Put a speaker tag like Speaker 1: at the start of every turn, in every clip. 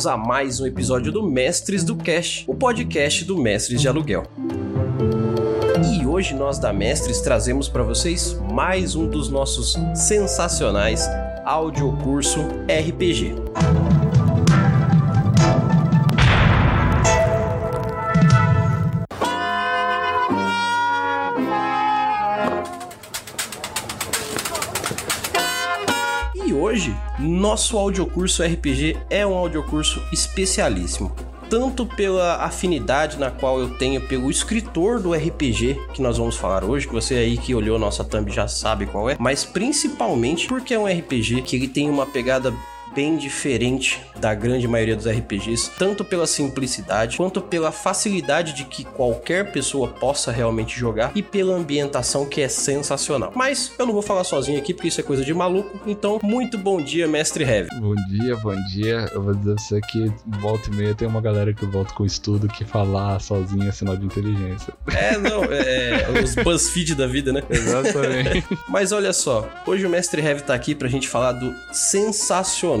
Speaker 1: bem-vindos a mais um episódio do Mestres do Cash, o podcast do Mestres de Aluguel. E hoje nós da Mestres trazemos para vocês mais um dos nossos sensacionais audiocurso RPG. Nosso audiocurso RPG é um audiocurso especialíssimo. Tanto pela afinidade na qual eu tenho pelo escritor do RPG que nós vamos falar hoje, que você aí que olhou nossa thumb já sabe qual é, mas principalmente porque é um RPG que ele tem uma pegada bem diferente da grande maioria dos RPGs, tanto pela simplicidade quanto pela facilidade de que qualquer pessoa possa realmente jogar e pela ambientação que é sensacional. Mas eu não vou falar sozinho aqui porque isso é coisa de maluco, então muito bom dia, mestre Heavy.
Speaker 2: Bom dia, bom dia. Eu vou dizer você que volta e meia tem uma galera que volta com estudo que falar sozinho é sinal de inteligência.
Speaker 1: É, não, é, é os BuzzFeed da vida, né?
Speaker 2: Exatamente.
Speaker 1: Mas olha só, hoje o mestre Heavy tá aqui pra gente falar do sensacional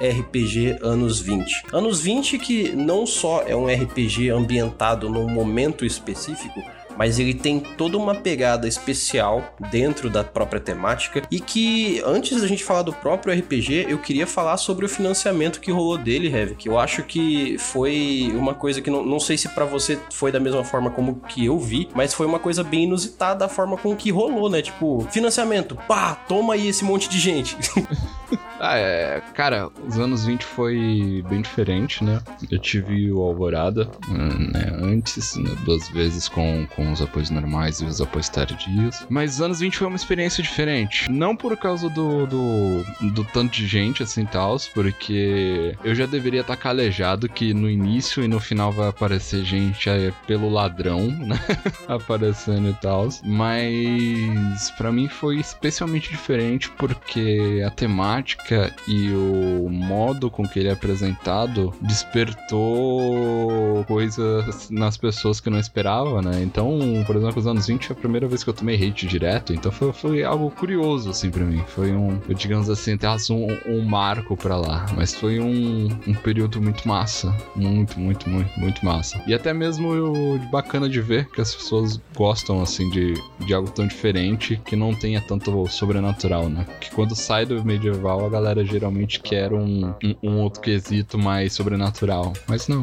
Speaker 1: RPG Anos 20. Anos 20 que não só é um RPG ambientado num momento específico, mas ele tem toda uma pegada especial dentro da própria temática e que antes da gente falar do próprio RPG, eu queria falar sobre o financiamento que rolou dele, Heavy, que eu acho que foi uma coisa que não, não sei se para você foi da mesma forma como que eu vi, mas foi uma coisa bem inusitada a forma com que rolou, né? Tipo, financiamento, pá, toma aí esse monte de gente.
Speaker 2: Ah, é. Cara, os anos 20 foi bem diferente, né? Eu tive o Alvorada né, antes, né, duas vezes com, com os apoios normais e os apoios tardios. Mas os anos 20 foi uma experiência diferente. Não por causa do, do, do tanto de gente, assim, tal, porque eu já deveria estar calejado que no início e no final vai aparecer gente é, pelo ladrão, né? Aparecendo e tal. Mas para mim foi especialmente diferente porque a temática e o modo com que ele é apresentado despertou coisas nas pessoas que eu não esperava, né? Então, por exemplo, os anos 20 foi a primeira vez que eu tomei hate direto, então foi, foi algo curioso, assim, pra mim. Foi um, digamos assim, até um, um marco pra lá, mas foi um, um período muito massa. Muito, muito, muito, muito massa. E até mesmo eu, bacana de ver que as pessoas gostam, assim, de, de algo tão diferente que não tenha tanto sobrenatural, né? Que quando sai do medieval, a galera geralmente quer um, um, um outro quesito mais sobrenatural. Mas não.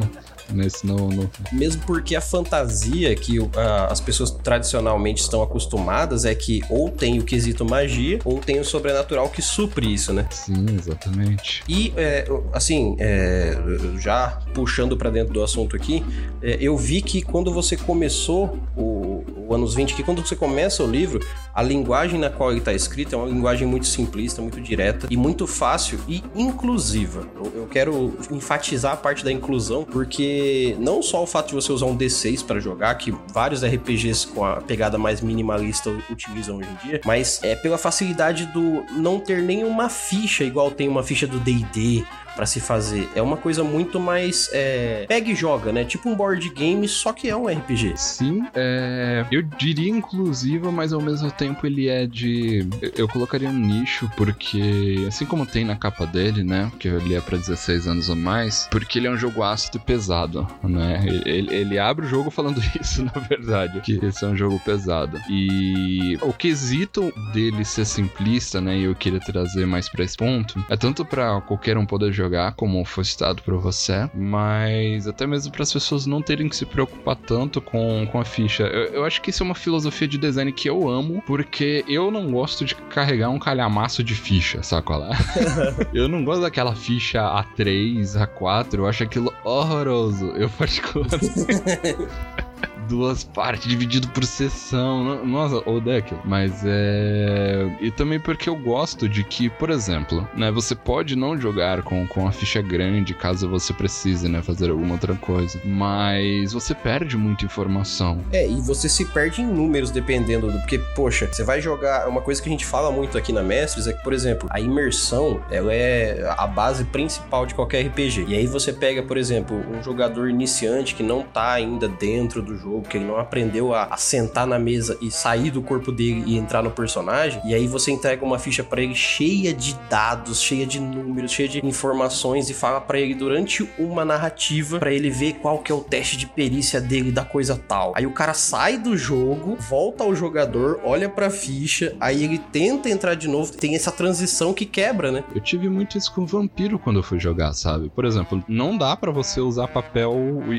Speaker 2: Nesse não, não.
Speaker 1: Mesmo porque a fantasia que uh, as pessoas tradicionalmente estão acostumadas é que ou tem o quesito magia ou tem o sobrenatural que supre isso, né?
Speaker 2: Sim, exatamente.
Speaker 1: E, é, assim, é, já puxando para dentro do assunto aqui, é, eu vi que quando você começou o, o anos 20, que quando você começa o livro, a linguagem na qual ele está escrito é uma linguagem muito simplista, muito direta e muito fácil e inclusiva. Eu, eu quero enfatizar a parte da inclusão porque não só o fato de você usar um D6 para jogar, que vários RPGs com a pegada mais minimalista utilizam hoje em dia, mas é pela facilidade do não ter nenhuma ficha igual tem uma ficha do D&D para se fazer. É uma coisa muito mais é, pega e joga, né? Tipo um board game, só que é um RPG.
Speaker 2: Sim, é, eu diria inclusiva, mas ao mesmo tempo ele é de. Eu colocaria um nicho, porque assim como tem na capa dele, né? Que ele é para 16 anos ou mais, porque ele é um jogo ácido e pesado, né? Ele, ele abre o jogo falando isso, na verdade, que esse é um jogo pesado. E o quesito dele ser simplista, né? E eu queria trazer mais para esse ponto, é tanto para qualquer um poder jogar jogar, como foi citado por você, mas até mesmo para as pessoas não terem que se preocupar tanto com, com a ficha. Eu, eu, acho que isso é uma filosofia de design que eu amo, porque eu não gosto de carregar um calhamaço de ficha, saco lá? eu não gosto daquela ficha A3, A4, eu acho aquilo horroroso. Eu particularmente. duas partes, dividido por sessão. Nossa, ou deck. Mas é. E também porque eu gosto de que, por exemplo, né? Você pode não jogar com, com a ficha grande caso você precise, né? Fazer alguma outra coisa. Mas você perde muita informação.
Speaker 1: É, e você se perde em números dependendo do. Porque, poxa, você vai jogar. Uma coisa que a gente fala muito aqui na Mestres é que, por exemplo, a imersão ela é a base principal de qualquer RPG. E aí você pega, por exemplo, um jogador iniciante que não tá ainda dentro do jogo jogo, que ele não aprendeu a, a sentar na mesa e sair do corpo dele e entrar no personagem. E aí você entrega uma ficha para ele cheia de dados, cheia de números, cheia de informações e fala para ele durante uma narrativa para ele ver qual que é o teste de perícia dele da coisa tal. Aí o cara sai do jogo, volta ao jogador, olha pra ficha, aí ele tenta entrar de novo, tem essa transição que quebra, né?
Speaker 2: Eu tive muito isso com vampiro quando eu fui jogar, sabe? Por exemplo, não dá para você usar papel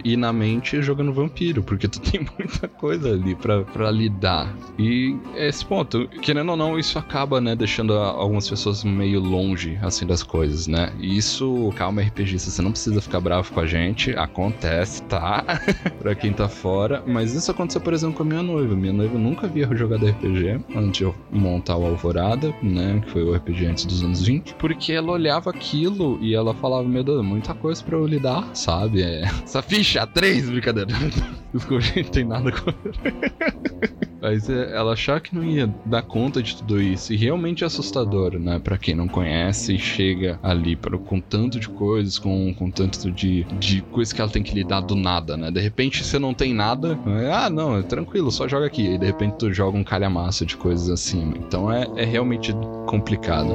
Speaker 2: e na mente jogando vampiro, porque tu tem muita coisa ali para lidar. E esse ponto, querendo ou não, isso acaba, né, deixando algumas pessoas meio longe, assim, das coisas, né? E isso, calma, RPG, você não precisa ficar bravo com a gente, acontece, tá? pra quem tá fora. Mas isso aconteceu, por exemplo, com a minha noiva. Minha noiva nunca havia jogado RPG antes de eu montar o Alvorada, né? Que foi o RPG antes dos anos 20. Porque ela olhava aquilo e ela falava, meu Deus, muita coisa pra eu lidar, sabe? É... Essa ficha, três, brincadeira. Desculpa, gente, tem nada com. Mas é, ela achar que não ia dar conta de tudo isso. E realmente é assustador, né? Pra quem não conhece e chega ali pra, com tanto de coisas, com, com tanto de, de coisas que ela tem que lidar do nada, né? De repente você não tem nada. É, ah, não, é tranquilo, só joga aqui. E de repente tu joga um calhamaço de coisas assim. Então é, é realmente complicado.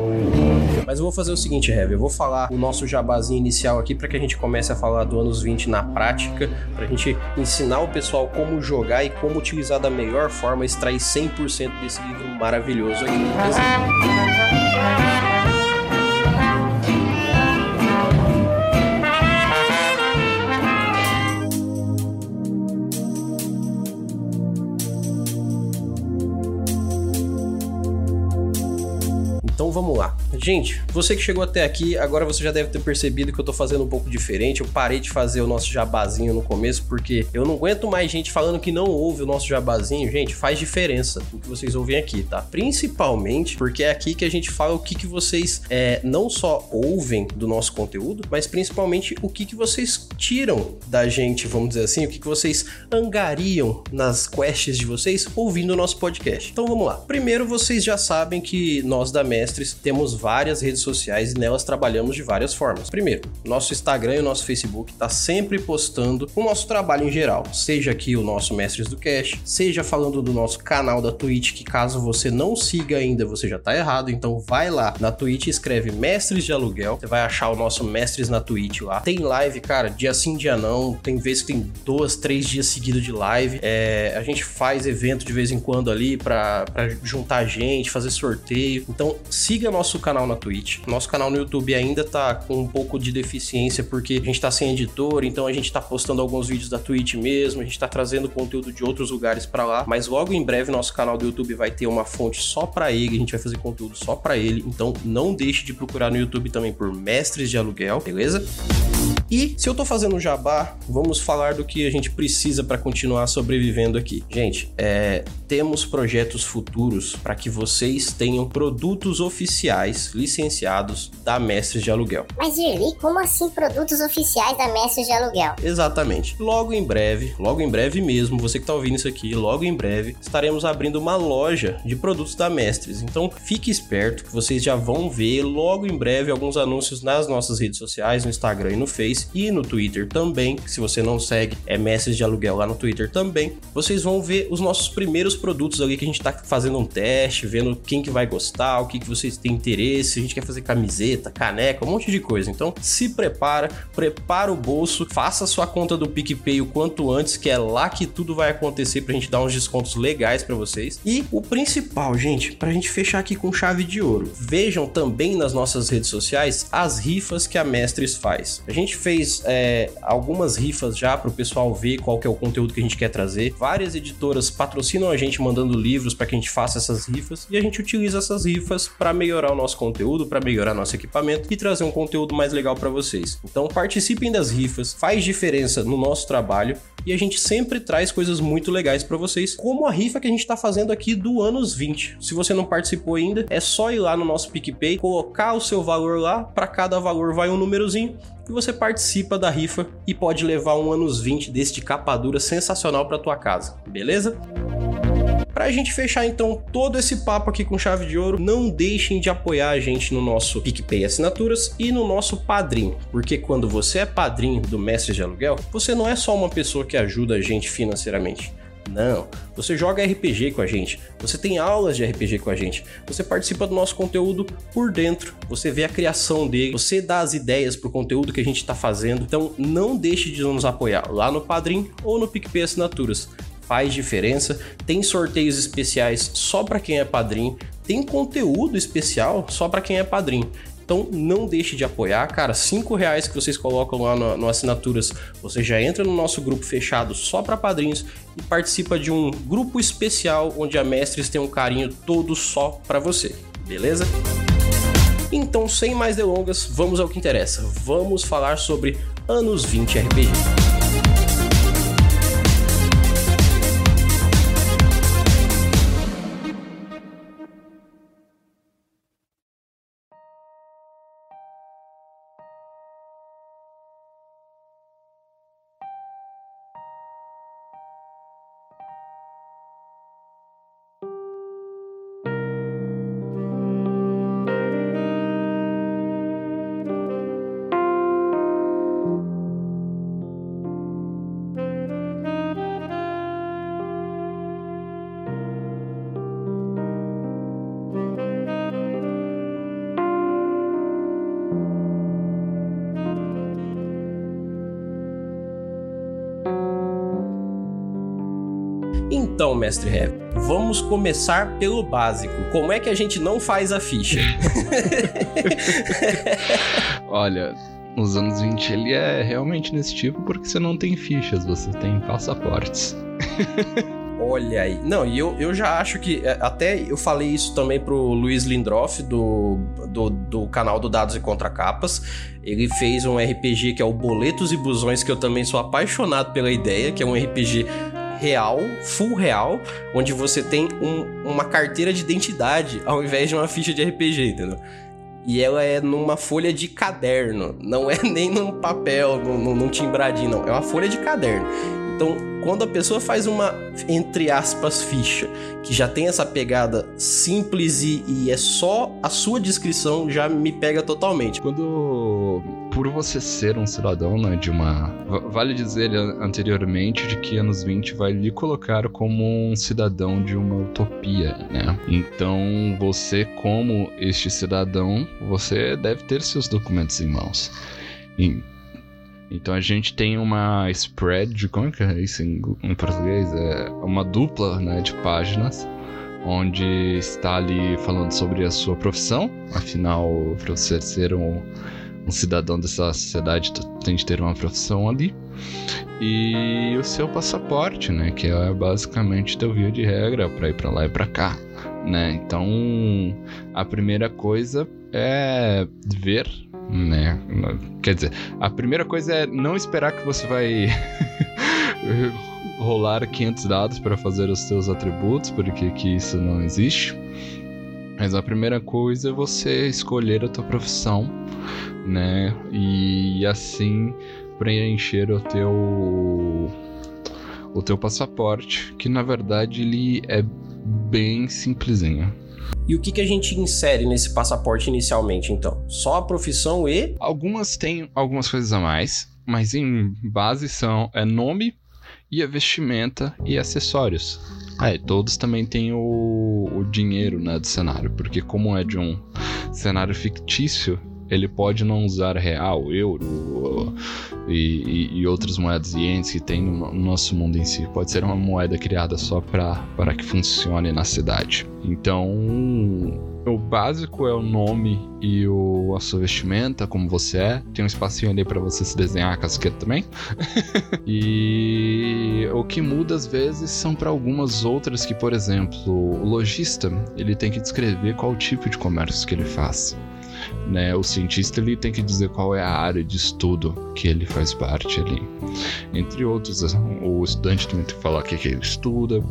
Speaker 1: Mas eu vou fazer o seguinte, Heavy. Eu vou falar o nosso jabazinho inicial aqui para que a gente comece a falar do anos 20 na prática, pra gente ensinar o pessoal como jogar e como utilizar da melhor forma forma extrair 100% desse livro maravilhoso aqui. Beleza? Vamos lá. Gente, você que chegou até aqui, agora você já deve ter percebido que eu tô fazendo um pouco diferente. Eu parei de fazer o nosso jabazinho no começo, porque eu não aguento mais gente falando que não ouve o nosso jabazinho. Gente, faz diferença o que vocês ouvem aqui, tá? Principalmente porque é aqui que a gente fala o que, que vocês é, não só ouvem do nosso conteúdo, mas principalmente o que, que vocês tiram da gente, vamos dizer assim, o que, que vocês angariam nas quests de vocês ouvindo o nosso podcast. Então vamos lá. Primeiro, vocês já sabem que nós da Mestre temos várias redes sociais e nelas trabalhamos de várias formas. Primeiro, nosso Instagram e o nosso Facebook está sempre postando o nosso trabalho em geral, seja aqui o nosso Mestres do Cash, seja falando do nosso canal da Twitch, que caso você não siga ainda, você já está errado, então vai lá na Twitch escreve Mestres de Aluguel, você vai achar o nosso Mestres na Twitch lá. Tem live, cara, dia sim, dia não, tem vezes que tem dois, três dias seguidos de live. É, a gente faz evento de vez em quando ali para juntar gente, fazer sorteio. Então, siga nosso canal na Twitch. Nosso canal no YouTube ainda tá com um pouco de deficiência porque a gente tá sem editor, então a gente tá postando alguns vídeos da Twitch mesmo, a gente tá trazendo conteúdo de outros lugares para lá, mas logo em breve nosso canal do YouTube vai ter uma fonte só para ele, a gente vai fazer conteúdo só para ele, então não deixe de procurar no YouTube também por Mestres de Aluguel, beleza? E se eu tô fazendo jabá, vamos falar do que a gente precisa para continuar sobrevivendo aqui. Gente, é, temos projetos futuros para que vocês tenham produtos oficiais licenciados da Mestres de Aluguel.
Speaker 3: Mas Irli, como assim produtos oficiais da Mestres de Aluguel?
Speaker 1: Exatamente. Logo em breve, logo em breve mesmo, você que tá ouvindo isso aqui, logo em breve estaremos abrindo uma loja de produtos da Mestres. Então fique esperto que vocês já vão ver logo em breve alguns anúncios nas nossas redes sociais, no Instagram e no Face e no Twitter também. Se você não segue, é Mestres de Aluguel lá no Twitter também. Vocês vão ver os nossos primeiros produtos ali que a gente tá fazendo um teste, vendo quem que vai gostar, o que, que vocês têm interesse. A gente quer fazer camiseta, caneca, um monte de coisa. Então se prepara, prepara o bolso, faça sua conta do PicPay o quanto antes, que é lá que tudo vai acontecer pra gente dar uns descontos legais para vocês. E o principal, gente, pra gente fechar aqui com chave de ouro. Vejam também nas nossas redes sociais as rifas que a Mestres faz. A gente fez é, algumas rifas já para o pessoal ver qual que é o conteúdo que a gente quer trazer. Várias editoras patrocinam a gente mandando livros para que a gente faça essas rifas e a gente utiliza essas rifas para melhorar o nosso conteúdo, para melhorar nosso equipamento e trazer um conteúdo mais legal para vocês. Então participem das rifas, faz diferença no nosso trabalho e a gente sempre traz coisas muito legais para vocês, como a rifa que a gente está fazendo aqui do anos 20. Se você não participou ainda, é só ir lá no nosso PicPay, colocar o seu valor lá, para cada valor vai um númerozinho e você participa da rifa e pode levar um anos 20 deste capa dura sensacional para tua casa, beleza? Pra gente fechar então todo esse papo aqui com chave de ouro, não deixem de apoiar a gente no nosso PicPay Assinaturas e no nosso Padrim, porque quando você é padrinho do Mestre de Aluguel, você não é só uma pessoa que ajuda a gente financeiramente. Não, você joga RPG com a gente, você tem aulas de RPG com a gente, você participa do nosso conteúdo por dentro, você vê a criação dele, você dá as ideias pro conteúdo que a gente está fazendo. Então não deixe de nos apoiar lá no Padrim ou no PicPay Assinaturas. Faz diferença, tem sorteios especiais só para quem é padrinho, tem conteúdo especial só para quem é padrinho. Então não deixe de apoiar, cara. Cinco reais que vocês colocam lá no, no assinaturas, você já entra no nosso grupo fechado só para padrinhos e participa de um grupo especial onde a Mestres tem um carinho todo só para você, beleza? Então, sem mais delongas, vamos ao que interessa. Vamos falar sobre anos 20 RPG. Mestre Heavy, vamos começar pelo básico. Como é que a gente não faz a ficha?
Speaker 2: Olha, nos anos 20 ele é realmente nesse tipo porque você não tem fichas, você tem passaportes.
Speaker 1: Olha aí. Não, e eu, eu já acho que. É, até eu falei isso também pro Luiz Lindroff, do, do, do canal do Dados e Contracapas. Ele fez um RPG que é o Boletos e Busões, que eu também sou apaixonado pela ideia, que é um RPG real, full real, onde você tem um, uma carteira de identidade ao invés de uma ficha de RPG, entendeu? E ela é numa folha de caderno, não é nem num papel, num, num timbradinho, não. É uma folha de caderno. Então, quando a pessoa faz uma, entre aspas, ficha, que já tem essa pegada simples e, e, é só a sua descrição, já me pega totalmente.
Speaker 2: Quando, por você ser um cidadão, né, de uma... Vale dizer anteriormente de que anos 20 vai lhe colocar como um cidadão de uma utopia, né? Então, você como este cidadão, você deve ter seus documentos em mãos. Então a gente tem uma spread, como é que é isso em, em português? É uma dupla né, de páginas, onde está ali falando sobre a sua profissão. Afinal, para você ser um, um cidadão dessa sociedade, tem de ter uma profissão ali. E o seu passaporte, né, que é basicamente teu via de regra para ir para lá e para cá, né? Então, a primeira coisa é ver né? Quer dizer, a primeira coisa é não esperar que você vai rolar 500 dados para fazer os seus atributos, porque que isso não existe. Mas a primeira coisa é você escolher a tua profissão, né? E assim preencher o teu o teu passaporte, que na verdade ele é bem simplesinho.
Speaker 1: E o que, que a gente insere nesse passaporte inicialmente, então? Só a profissão e.
Speaker 2: Algumas têm algumas coisas a mais, mas em base são é nome e a vestimenta e acessórios. É, todos também têm o, o dinheiro né, do cenário, porque como é de um cenário fictício, ele pode não usar real, euro e, e, e outras moedas ienes que tem no, no, nosso mundo em si. Pode ser uma moeda criada só para que funcione na cidade. Então, o básico é o nome e o, a sua vestimenta, como você é. Tem um espacinho ali para você se desenhar a casqueta também. e o que muda às vezes são para algumas outras que, por exemplo, o lojista, ele tem que descrever qual tipo de comércio que ele faz né? O cientista ele tem que dizer qual é a área de estudo que ele faz parte ali. Entre outros, o estudante também tem que falar o que, que ele estuda.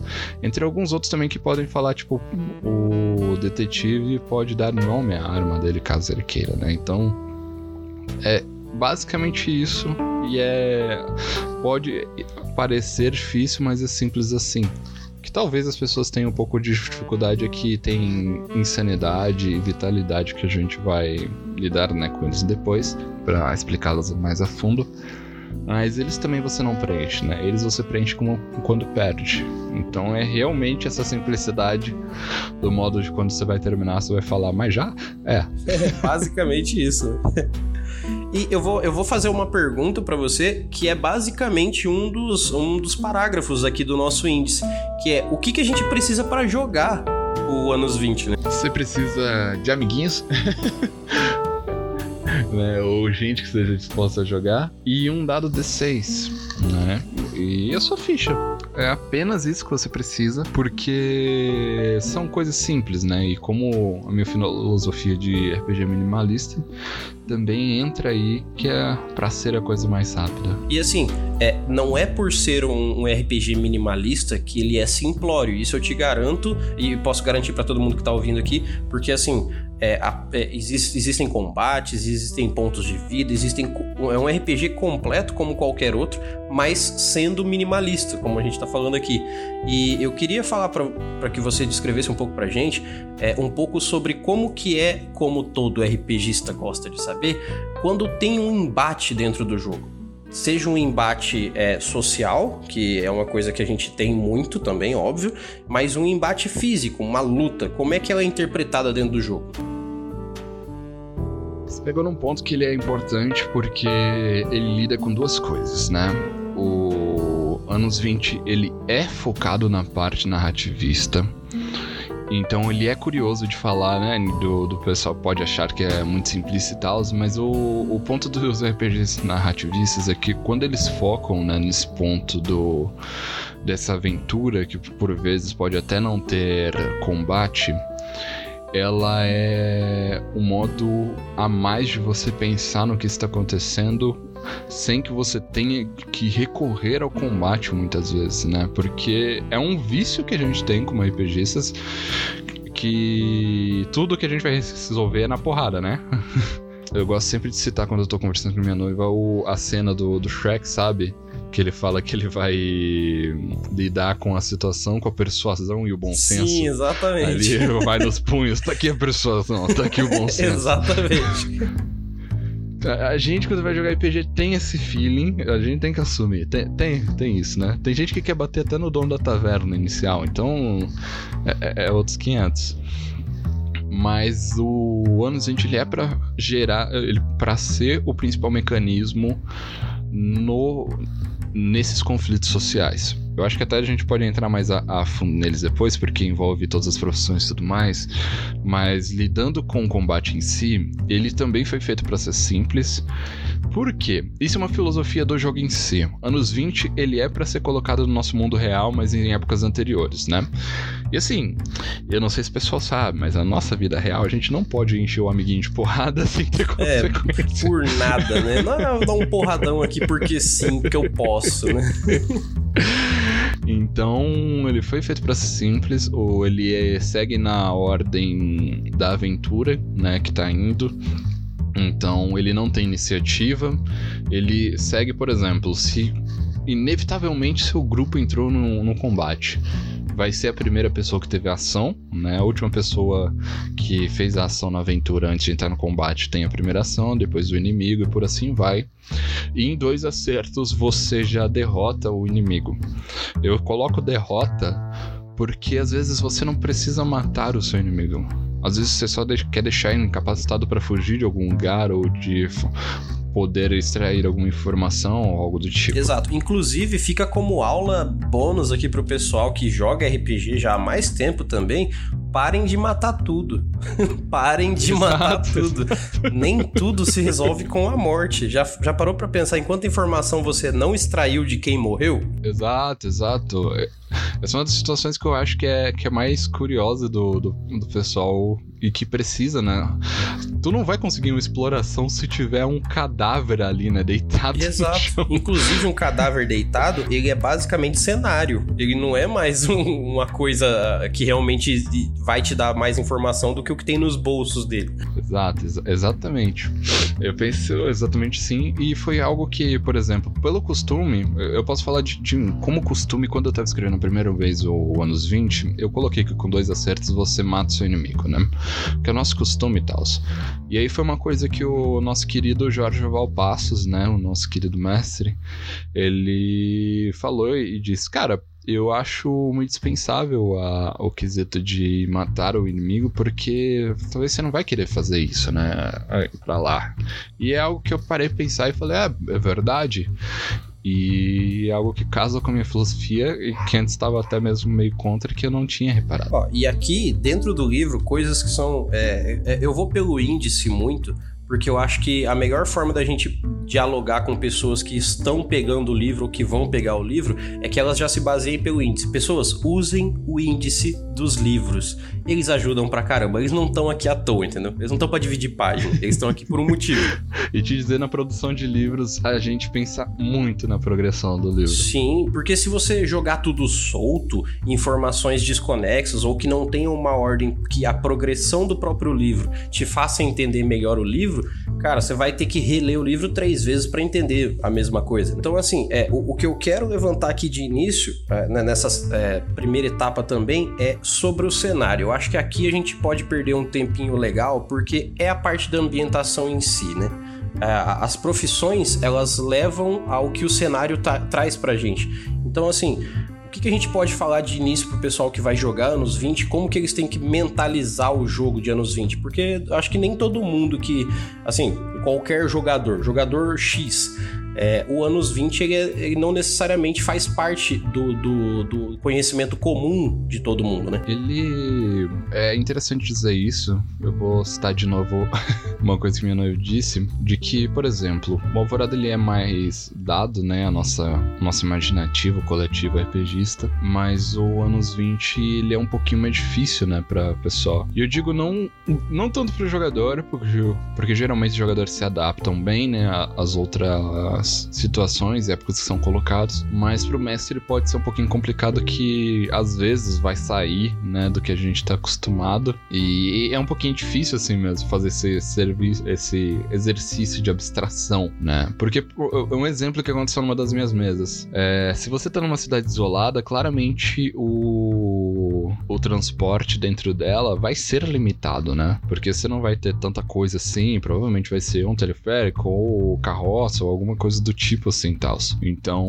Speaker 2: Entre alguns outros também que podem falar, tipo, o detetive pode dar nome à arma dele caso ele queira, né? Então, é basicamente isso. E é. Pode parecer difícil, mas é simples assim. Que talvez as pessoas tenham um pouco de dificuldade aqui, tem insanidade e vitalidade que a gente vai lidar né, com eles depois, para explicá-las mais a fundo. Mas eles também você não preenche, né? Eles você preenche como quando perde. Então é realmente essa simplicidade do modo de quando você vai terminar, você vai falar, mas já? É.
Speaker 1: É basicamente isso. E eu vou, eu vou fazer uma pergunta para você que é basicamente um dos, um dos parágrafos aqui do nosso índice, que é o que, que a gente precisa para jogar o anos 20, né?
Speaker 2: Você precisa de amiguinhos. né? Ou gente que esteja disposta a jogar. E um dado D6, né? E a sua ficha. É apenas isso que você precisa, porque são coisas simples, né? E como a minha filosofia de RPG minimalista também entra aí que é para ser a coisa mais rápida.
Speaker 1: E assim, é, não é por ser um, um, RPG minimalista que ele é simplório. Isso eu te garanto e posso garantir para todo mundo que tá ouvindo aqui, porque assim, é, é, existe, existem combates, existem pontos de vida, existem é um RPG completo como qualquer outro, mas sendo minimalista, como a gente está falando aqui. E eu queria falar para que você descrevesse um pouco para gente, é, um pouco sobre como que é, como todo RPGista gosta de saber, quando tem um embate dentro do jogo seja um embate é, social, que é uma coisa que a gente tem muito também, óbvio, mas um embate físico, uma luta. Como é que ela é interpretada dentro do jogo?
Speaker 2: Pegou num ponto que ele é importante porque ele lida com duas coisas, né? O Anos 20 ele é focado na parte narrativista. Então ele é curioso de falar, né? Do, do pessoal pode achar que é muito simplista e tal, mas o, o ponto dos RPGs narrativistas é que quando eles focam né, nesse ponto do dessa aventura, que por vezes pode até não ter combate, ela é um modo a mais de você pensar no que está acontecendo sem que você tenha que recorrer ao combate muitas vezes, né? Porque é um vício que a gente tem como RPGistas que tudo que a gente vai resolver é na porrada, né? eu gosto sempre de citar quando eu tô conversando com minha noiva o, a cena do, do Shrek, sabe? que ele fala que ele vai lidar com a situação com a persuasão e o bom senso.
Speaker 1: Sim, exatamente.
Speaker 2: Ali vai nos punhos, tá aqui a persuasão, tá aqui o bom senso.
Speaker 1: exatamente.
Speaker 2: A gente, quando vai jogar RPG, tem esse feeling, a gente tem que assumir. Tem, tem, tem isso, né? Tem gente que quer bater até no dono da taverna inicial, então é, é, é outros 500. Mas o Anos 20 ele é para gerar, ele para ser o principal mecanismo no nesses conflitos sociais. Eu acho que até a gente pode entrar mais a, a, fundo neles depois, porque envolve todas as profissões e tudo mais. Mas lidando com o combate em si, ele também foi feito para ser simples. Por quê? Isso é uma filosofia do jogo em si. Anos 20, ele é para ser colocado no nosso mundo real, mas em épocas anteriores, né? E assim, eu não sei se o pessoal sabe, mas a nossa vida real, a gente não pode encher o amiguinho de porrada sem ter
Speaker 1: consequência. É, por nada, né? Não, eu vou dar um porradão aqui porque sim, porque eu posso, né?
Speaker 2: Então, ele foi feito para ser simples, ou ele é, segue na ordem da aventura, né, que tá indo. Então, ele não tem iniciativa. Ele segue, por exemplo, se inevitavelmente seu grupo entrou no, no combate vai ser a primeira pessoa que teve ação, né? A última pessoa que fez a ação na aventura antes de entrar no combate tem a primeira ação, depois o inimigo e por assim vai. E em dois acertos você já derrota o inimigo. Eu coloco derrota porque às vezes você não precisa matar o seu inimigo. Às vezes você só quer deixar ele incapacitado para fugir de algum lugar ou de poder extrair alguma informação ou algo do tipo.
Speaker 1: Exato. Inclusive, fica como aula bônus aqui pro pessoal que joga RPG já há mais tempo também. Parem de matar tudo. Parem de Exato. matar tudo. Nem tudo se resolve com a morte. Já, já parou para pensar em quanta informação você não extraiu de quem morreu?
Speaker 2: Exato, exato. Essa é uma das situações que eu acho que é, que é mais curiosa do, do, do pessoal e que precisa, né? Tu não vai conseguir uma exploração se tiver um cadáver ali, né? Deitado.
Speaker 1: Exato. Inclusive, um cadáver deitado, ele é basicamente cenário. Ele não é mais um, uma coisa que realmente vai te dar mais informação do que o que tem nos bolsos dele.
Speaker 2: Exato, ex exatamente. Eu penso exatamente sim, e foi algo que, por exemplo, pelo costume, eu posso falar de, de como costume, quando eu tava escrevendo a primeira vez o, o anos 20, eu coloquei que com dois acertos você mata seu inimigo, né? Que é o nosso costume e tal. E aí foi uma coisa que o nosso querido Jorge Valpassos, né, o nosso querido mestre, ele falou e disse, cara, eu acho muito dispensável a, o quesito de matar o inimigo, porque talvez você não vai querer fazer isso, né? Pra lá. E é algo que eu parei pra pensar e falei, é, é verdade. E é algo que casa com a minha filosofia e que antes estava até mesmo meio contra que eu não tinha reparado.
Speaker 1: Ó, e aqui, dentro do livro, coisas que são. É, é, eu vou pelo índice muito, porque eu acho que a melhor forma da gente dialogar com pessoas que estão pegando o livro ou que vão pegar o livro é que elas já se baseiem pelo índice. Pessoas, usem o índice dos livros. Eles ajudam pra caramba. Eles não estão aqui à toa, entendeu? Eles não estão pra dividir página. Eles estão aqui por um motivo.
Speaker 2: e te dizer, na produção de livros, a gente pensa muito na progressão do livro.
Speaker 1: Sim, porque se você jogar tudo solto, informações desconexas ou que não tenham uma ordem que a progressão do próprio livro te faça entender melhor o livro, cara, você vai ter que reler o livro três vezes para entender a mesma coisa. Então, assim, é, o, o, que eu quero levantar aqui de início, é, né, nessa é, primeira etapa também, é sobre o cenário. Eu acho que aqui a gente pode perder um tempinho legal, porque é a parte da ambientação em si, né? É, as profissões, elas levam ao que o cenário traz pra gente. Então, assim, que, que a gente pode falar de início pro pessoal que vai jogar anos 20? Como que eles têm que mentalizar o jogo de anos 20? Porque acho que nem todo mundo que, assim, qualquer jogador, jogador X, é, o anos 20 ele, ele, não necessariamente faz parte do, do, do, conhecimento comum de todo mundo, né?
Speaker 2: Ele. É interessante dizer isso. Eu vou citar de novo uma coisa que minha noiva disse: de que, por exemplo, o Alvorada ele é mais dado, né? A nossa, nosso imaginativo coletivo RPGista, mas o anos 20 ele é um pouquinho mais difícil, né? Pra pessoal. E eu digo não, não tanto pro jogador, porque, porque geralmente os jogadores se adaptam bem, né? Às outras as situações e épocas que são colocados, mas pro mestre pode ser um pouquinho complicado que às vezes vai sair, né, do que a gente tá acostumado e é um pouquinho difícil assim mesmo fazer esse serviço, esse exercício de abstração, né? Porque um exemplo que aconteceu numa das minhas mesas, é, se você tá numa cidade isolada, claramente o o transporte dentro dela vai ser limitado, né? Porque você não vai ter tanta coisa assim, provavelmente vai ser um teleférico ou carroça ou alguma coisa do tipo assim, tal. Então,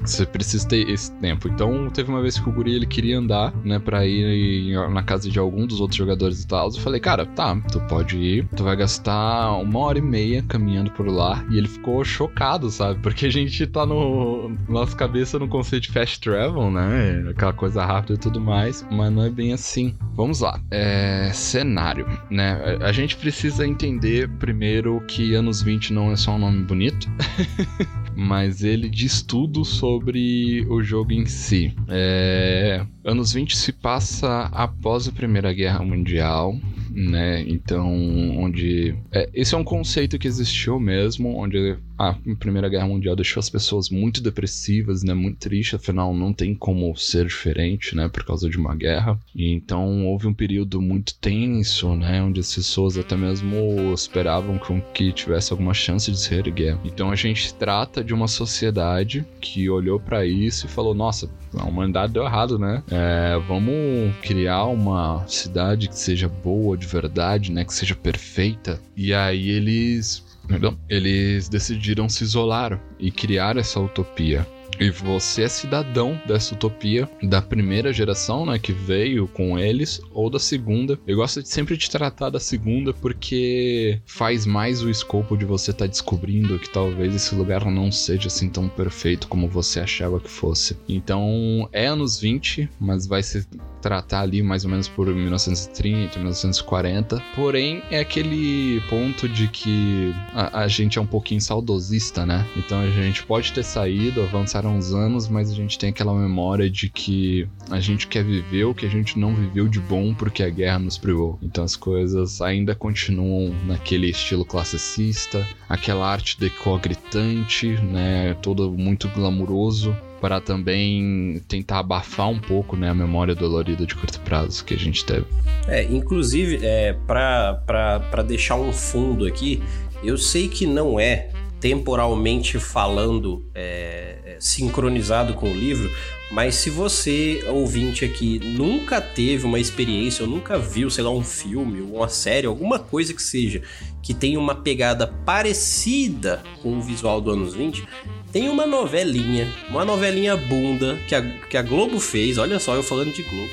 Speaker 2: você precisa ter esse tempo. Então, teve uma vez que o guri ele queria andar, né, para ir na casa de algum dos outros jogadores e tal. Eu falei, cara, tá, tu pode ir, tu vai gastar uma hora e meia caminhando por lá. E ele ficou chocado, sabe? Porque a gente tá no nossa cabeça no conceito de fast travel, né? Aquela coisa rápida e tudo mais, mas não é bem assim. Vamos lá. É, cenário, né? A gente precisa entender primeiro que anos 20 não é só um nome bonito mas ele diz tudo sobre o jogo em si. É... Anos 20 se passa após a Primeira Guerra Mundial, né? Então, onde. É, esse é um conceito que existiu mesmo, onde a Primeira Guerra Mundial deixou as pessoas muito depressivas, né? Muito tristes, afinal não tem como ser diferente, né? Por causa de uma guerra. E então houve um período muito tenso, né? Onde as pessoas até mesmo esperavam que tivesse alguma chance de se erguer. Então a gente trata de uma sociedade que olhou para isso e falou: nossa, a humanidade deu errado, né? É, vamos criar uma cidade que seja boa de verdade, né? Que seja perfeita. E aí eles Perdão. Eles decidiram se isolar e criar essa utopia. E você é cidadão dessa utopia da primeira geração, né, que veio com eles, ou da segunda. Eu gosto de sempre de tratar da segunda porque faz mais o escopo de você estar tá descobrindo que talvez esse lugar não seja assim tão perfeito como você achava que fosse. Então, é anos 20, mas vai se tratar ali mais ou menos por 1930, 1940. Porém, é aquele ponto de que a, a gente é um pouquinho saudosista, né? Então a gente pode ter saído, avançar passaram uns anos, mas a gente tem aquela memória de que a gente quer viver o que a gente não viveu de bom porque a guerra nos privou. Então as coisas ainda continuam naquele estilo classicista, aquela arte decor gritante, né, todo muito glamuroso, para também tentar abafar um pouco, né, a memória dolorida de curto prazo que a gente teve.
Speaker 1: É, inclusive, é, para deixar um fundo aqui, eu sei que não é temporalmente falando é, é, sincronizado com o livro, mas se você, ouvinte aqui, nunca teve uma experiência ou nunca viu, sei lá, um filme, uma série, alguma coisa que seja, que tem uma pegada parecida com o visual do anos 20, tem uma novelinha, uma novelinha bunda que a, que a Globo fez, olha só, eu falando de Globo,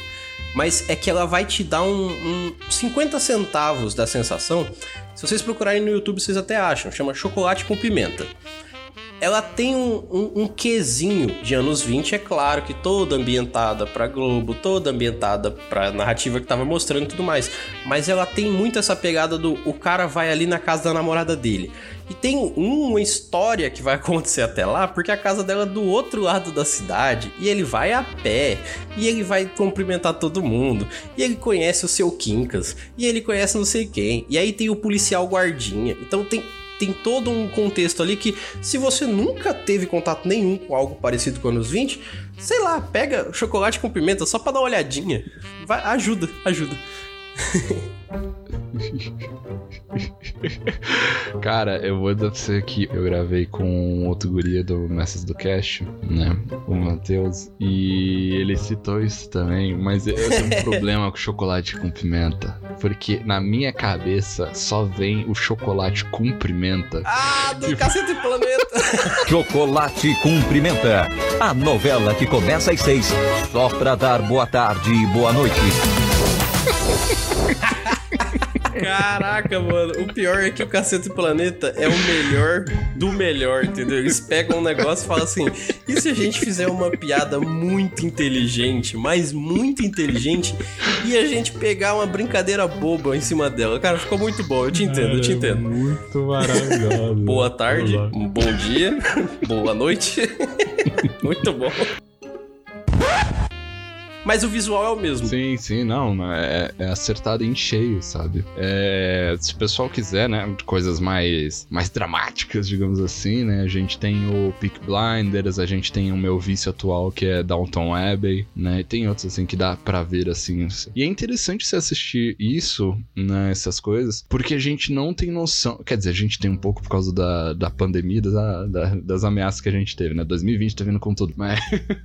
Speaker 1: mas é que ela vai te dar um, um 50 centavos da sensação se vocês procurarem no YouTube, vocês até acham. Chama Chocolate com Pimenta. Ela tem um, um, um quesinho de anos 20, é claro que toda ambientada pra Globo, toda ambientada pra narrativa que tava mostrando e tudo mais. Mas ela tem muito essa pegada do o cara vai ali na casa da namorada dele. E tem uma história que vai acontecer até lá, porque a casa dela é do outro lado da cidade, e ele vai a pé, e ele vai cumprimentar todo mundo, e ele conhece o seu Quincas, e ele conhece não sei quem, e aí tem o policial guardinha. Então tem tem todo um contexto ali que, se você nunca teve contato nenhum com algo parecido com anos 20, sei lá, pega chocolate com pimenta só pra dar uma olhadinha. Vai, ajuda, ajuda.
Speaker 2: Cara, eu vou dar pra você que eu gravei com outro guria do Mestres do Cast, né? O Matheus. E ele citou isso também, mas eu tenho um problema com chocolate com pimenta. Porque na minha cabeça só vem o chocolate com pimenta.
Speaker 1: Ah, do Cacete Planeta!
Speaker 4: chocolate com pimenta. A novela que começa às seis, só pra dar boa tarde e boa noite.
Speaker 1: Caraca, mano. O pior é que o Cacete Planeta é o melhor do melhor, entendeu? Eles pegam um negócio e falam assim: e se a gente fizer uma piada muito inteligente, mas muito inteligente, e a gente pegar uma brincadeira boba em cima dela? Cara, ficou muito bom. Eu te entendo, eu te entendo.
Speaker 2: Muito maravilhoso.
Speaker 1: Boa tarde, bom dia, boa noite. muito bom. Mas o visual é o mesmo.
Speaker 2: Sim, sim, não. É, é acertado em cheio, sabe? É, se o pessoal quiser, né, coisas mais, mais dramáticas, digamos assim, né? A gente tem o Peak Blinders, a gente tem o meu vício atual, que é Downton Abbey, né? E tem outros, assim, que dá pra ver, assim. E é interessante você assistir isso, né? Essas coisas, porque a gente não tem noção. Quer dizer, a gente tem um pouco por causa da, da pandemia, da, da, das ameaças que a gente teve, né? 2020 tá vindo com tudo. Mas,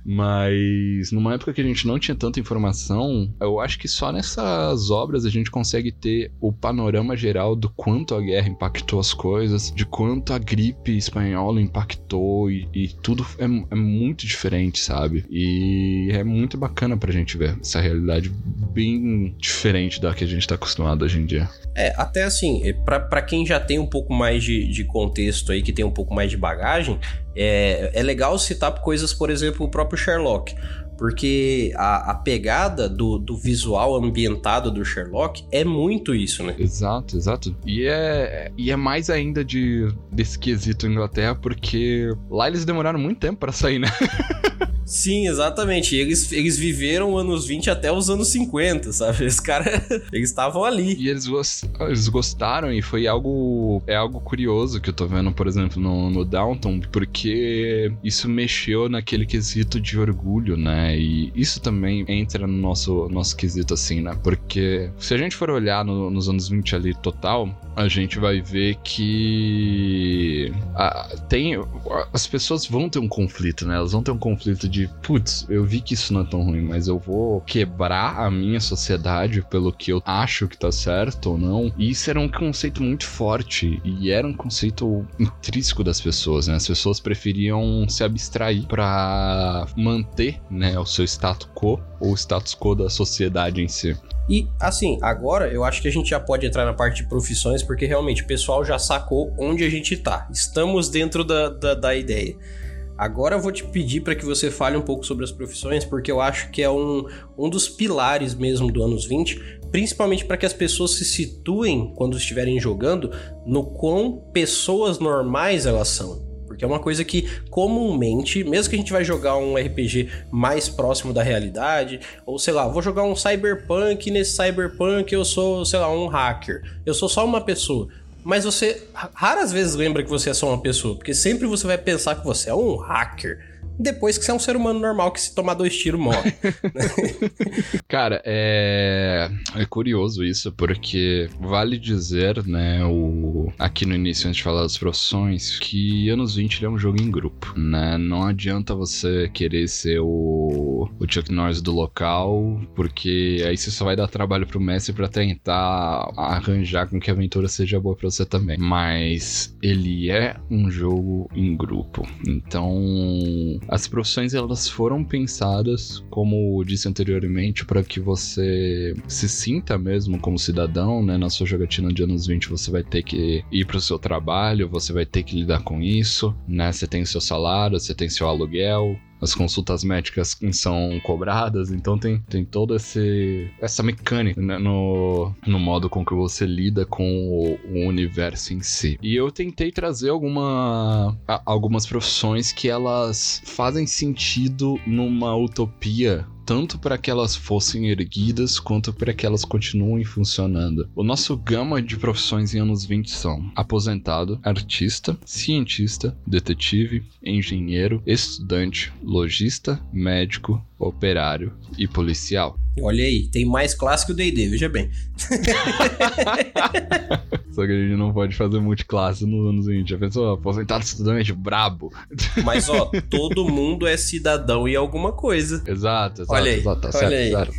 Speaker 2: mas numa época que a gente não tinha tinha tanta informação, eu acho que só nessas obras a gente consegue ter o panorama geral do quanto a guerra impactou as coisas, de quanto a gripe espanhola impactou e, e tudo é, é, muito diferente, sabe? E é muito bacana pra gente ver essa realidade bem diferente da que a gente tá acostumado hoje em dia.
Speaker 1: É, até assim, é, para quem já tem um pouco mais de, de contexto aí, que tem um pouco mais de bagagem, é, é legal citar coisas, por exemplo, o próprio Sherlock porque a, a pegada do, do visual ambientado do Sherlock é muito isso, né?
Speaker 2: Exato, exato. E é, e é mais ainda de, desse quesito Inglaterra, porque lá eles demoraram muito tempo para sair, né?
Speaker 1: Sim, exatamente. Eles, eles viveram anos 20 até os anos 50, sabe? Os caras, eles estavam ali.
Speaker 2: E eles, gost, eles gostaram e foi algo, é algo curioso que eu tô vendo, por exemplo, no, no Downton, porque isso mexeu naquele quesito de orgulho, né? E isso também entra no nosso, nosso quesito assim, né? Porque se a gente for olhar no, nos anos 20 ali total, a gente vai ver que a, tem as pessoas vão ter um conflito, né? Elas vão ter um conflito de de, putz, eu vi que isso não é tão ruim, mas eu vou quebrar a minha sociedade pelo que eu acho que tá certo ou não. E isso era um conceito muito forte e era um conceito intrínseco das pessoas, né? As pessoas preferiam se abstrair para manter, né, o seu status quo ou o status quo da sociedade em si.
Speaker 1: E assim, agora eu acho que a gente já pode entrar na parte de profissões, porque realmente o pessoal já sacou onde a gente tá. Estamos dentro da, da, da ideia. Agora eu vou te pedir para que você fale um pouco sobre as profissões, porque eu acho que é um, um dos pilares mesmo do anos 20, principalmente para que as pessoas se situem quando estiverem jogando no quão pessoas normais elas são. Porque é uma coisa que comumente, mesmo que a gente vai jogar um RPG mais próximo da realidade, ou sei lá, vou jogar um cyberpunk, nesse cyberpunk eu sou, sei lá, um hacker. Eu sou só uma pessoa mas você raras vezes lembra que você é só uma pessoa, porque sempre você vai pensar que você é um hacker. Depois que você é um ser humano normal que se tomar dois tiros morre.
Speaker 2: Cara, é... é curioso isso, porque vale dizer, né, o... aqui no início, antes de falar das profissões, que anos 20 é um jogo em grupo, né? Não adianta você querer ser o, o Chuck Norris do local, porque aí você só vai dar trabalho pro Messi para tentar arranjar com que a aventura seja boa pra você também. Mas ele é um jogo em grupo. Então, as profissões elas foram pensadas, como disse anteriormente, para que você se sinta mesmo como cidadão, né? Na sua jogatina de anos 20 você vai ter que ir pro seu trabalho, você vai ter que lidar com isso, né? Você tem o seu salário, você tem seu aluguel, as consultas médicas são cobradas, então tem, tem toda essa mecânica né, no, no modo com que você lida com o, o, universo em si. E eu tentei trazer alguma, algumas profissões que elas fazem sentido numa utopia tanto para que elas fossem erguidas quanto para que elas continuem funcionando. O nosso gama de profissões em anos 20 são aposentado, artista, cientista, detetive, engenheiro, estudante, lojista, médico, operário e policial.
Speaker 1: Olha aí, tem mais classe que o D&D, veja bem.
Speaker 2: Só que a gente não pode fazer multiclasse nos anos 20. Já pensou? Aposentado estudante brabo.
Speaker 1: Mas, ó, todo mundo é cidadão e alguma coisa.
Speaker 2: Exato, exato.
Speaker 1: Olha aí,
Speaker 2: exato, tá
Speaker 1: olha aí.
Speaker 2: Certo.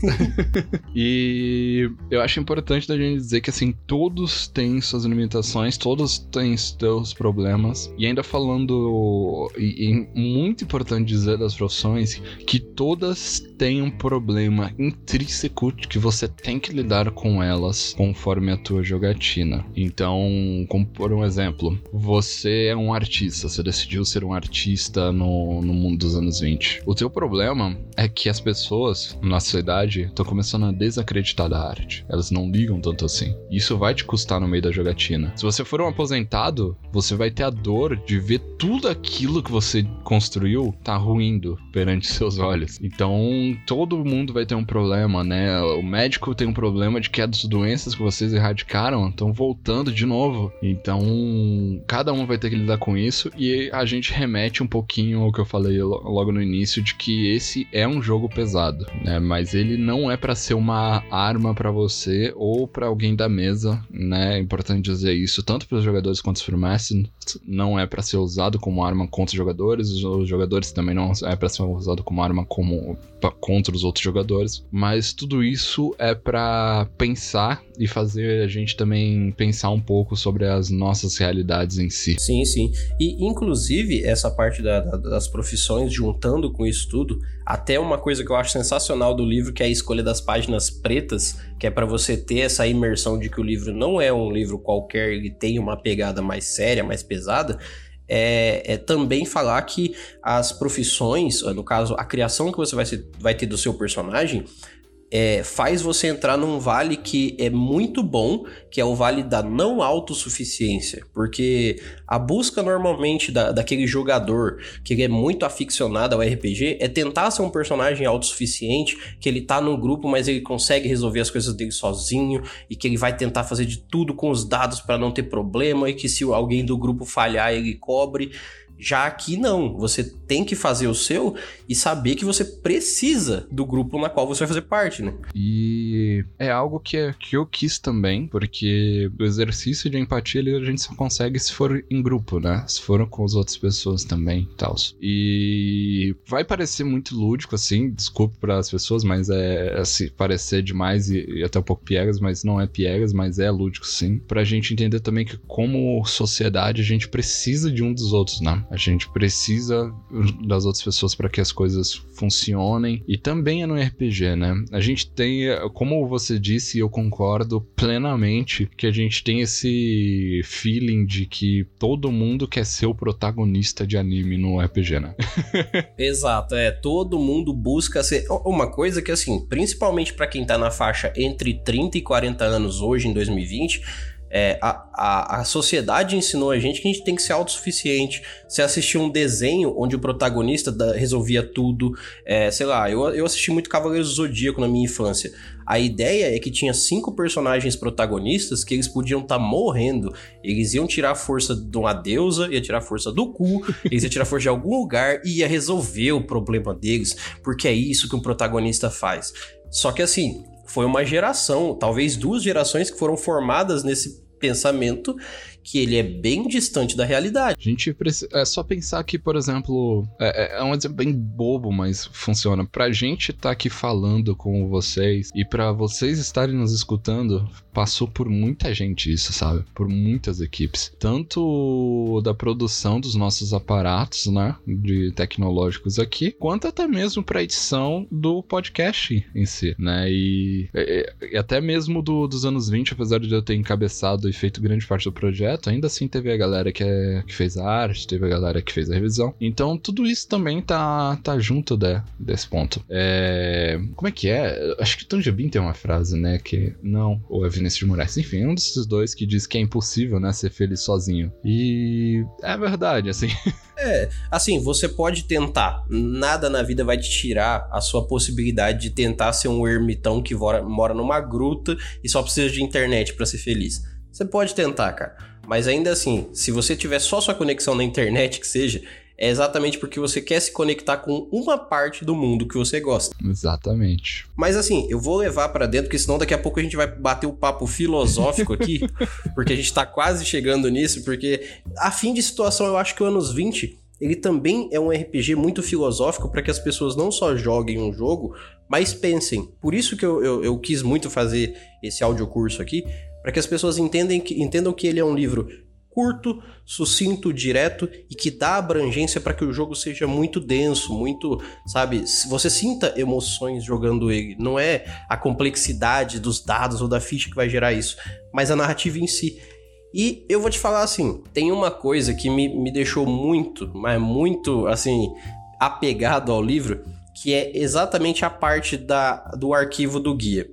Speaker 2: e eu acho importante da gente dizer que, assim, todos têm suas limitações, todos têm seus problemas. E ainda falando, e, e muito importante dizer das profissões, que todas têm um problema intrínseco que você tem que lidar com elas conforme a tua jogatina. Então, como por um exemplo, você é um artista, você decidiu ser um artista no, no mundo dos anos 20. O teu problema é que as pessoas na sua idade estão começando a desacreditar da arte. Elas não ligam tanto assim. Isso vai te custar no meio da jogatina. Se você for um aposentado, você vai ter a dor de ver tudo aquilo que você construiu tá ruindo perante seus olhos. Então, todo mundo vai ter um problema, né? O médico tem um problema de que as doenças que vocês erradicaram estão voltando de novo. Então, cada um vai ter que lidar com isso e a gente remete um pouquinho ao que eu falei logo no início de que esse é um jogo pesado, né? Mas ele não é para ser uma arma para você ou para alguém da mesa, né? É importante dizer isso tanto para os jogadores quanto para o mestre, não é para ser usado como arma contra os jogadores, os jogadores também não é para ser usado como arma como contra os outros jogadores, mas tudo isso é para pensar e fazer a gente também pensar um pouco sobre as nossas realidades em si.
Speaker 1: Sim, sim. E inclusive essa parte da, da, das profissões juntando com isso tudo, até uma coisa que eu acho sensacional do livro que é a escolha das páginas pretas, que é para você ter essa imersão de que o livro não é um livro qualquer e tem uma pegada mais séria, mais pesada é, é, também falar que as profissões, no caso, a criação que você vai, ser, vai ter do seu personagem, é, faz você entrar num vale que é muito bom, que é o vale da não autossuficiência. Porque a busca normalmente da, daquele jogador que ele é muito aficionado ao RPG é tentar ser um personagem autossuficiente, que ele tá num grupo, mas ele consegue resolver as coisas dele sozinho, e que ele vai tentar fazer de tudo com os dados para não ter problema, e que se alguém do grupo falhar, ele cobre. Já aqui não, você tem que fazer o seu e saber que você precisa do grupo na qual você vai fazer parte, né?
Speaker 2: E é algo que, é, que eu quis também, porque o exercício de empatia a gente só consegue se for em grupo, né? Se for com as outras pessoas também e tal. E vai parecer muito lúdico, assim, desculpe para as pessoas, mas é assim, parecer demais e, e, até um pouco piegas, mas não é piegas, mas é lúdico sim. Pra gente entender também que como sociedade a gente precisa de um dos outros, né? A gente precisa das outras pessoas para que as coisas funcionem. E também é no RPG, né? A gente tem, como você disse, eu concordo plenamente que a gente tem esse feeling de que todo mundo quer ser o protagonista de anime no RPG, né?
Speaker 1: Exato, é. Todo mundo busca ser. Uma coisa que, assim, principalmente para quem tá na faixa entre 30 e 40 anos hoje, em 2020 É, a, a, a sociedade ensinou a gente que a gente tem que ser autossuficiente. Você assistiu um desenho onde o protagonista da, resolvia tudo. É, sei lá, eu, eu assisti muito Cavaleiros do Zodíaco na minha infância. A ideia é que tinha cinco personagens protagonistas que eles podiam estar tá morrendo. Eles iam tirar a força de uma deusa, ia tirar a força do cu, eles iam tirar a força de algum lugar e ia resolver o problema deles, porque é isso que um protagonista faz. Só que assim, foi uma geração, talvez duas gerações que foram formadas nesse pensamento que ele é bem distante da realidade.
Speaker 2: A gente precisa. É só pensar que, por exemplo, é, é, é um exemplo bem bobo, mas funciona. Pra gente estar tá aqui falando com vocês e para vocês estarem nos escutando, passou por muita gente isso, sabe? Por muitas equipes. Tanto da produção dos nossos aparatos, né? De tecnológicos aqui, quanto até mesmo pra edição do podcast em si, né? E, e, e até mesmo do, dos anos 20, apesar de eu ter encabeçado e feito grande parte do projeto, ainda assim teve a galera que, é, que fez a arte, teve a galera que fez a revisão. Então tudo isso também tá, tá junto de, desse ponto. É, como é que é? Acho que Tom Jobim tem uma frase, né? Que não, ou é Vinícius de Moraes. Enfim, um desses dois que diz que é impossível, né, ser feliz sozinho. E é verdade, assim.
Speaker 1: É, assim, você pode tentar. Nada na vida vai te tirar a sua possibilidade de tentar ser um ermitão que mora, mora numa gruta e só precisa de internet para ser feliz. Você pode tentar, cara. Mas ainda assim, se você tiver só sua conexão na internet, que seja, é exatamente porque você quer se conectar com uma parte do mundo que você gosta.
Speaker 2: Exatamente.
Speaker 1: Mas assim, eu vou levar para dentro, porque senão daqui a pouco a gente vai bater o papo filosófico aqui, porque a gente tá quase chegando nisso, porque a fim de situação, eu acho que o anos 20 ele também é um RPG muito filosófico para que as pessoas não só joguem um jogo, mas pensem. Por isso que eu, eu, eu quis muito fazer esse audiocurso aqui, para que as pessoas entendem que, entendam que ele é um livro curto, sucinto, direto e que dá abrangência para que o jogo seja muito denso, muito, sabe, você sinta emoções jogando ele. Não é a complexidade dos dados ou da ficha que vai gerar isso, mas a narrativa em si. E eu vou te falar assim, tem uma coisa que me, me deixou muito, mas muito, assim, apegado ao livro, que é exatamente a parte da, do arquivo do guia.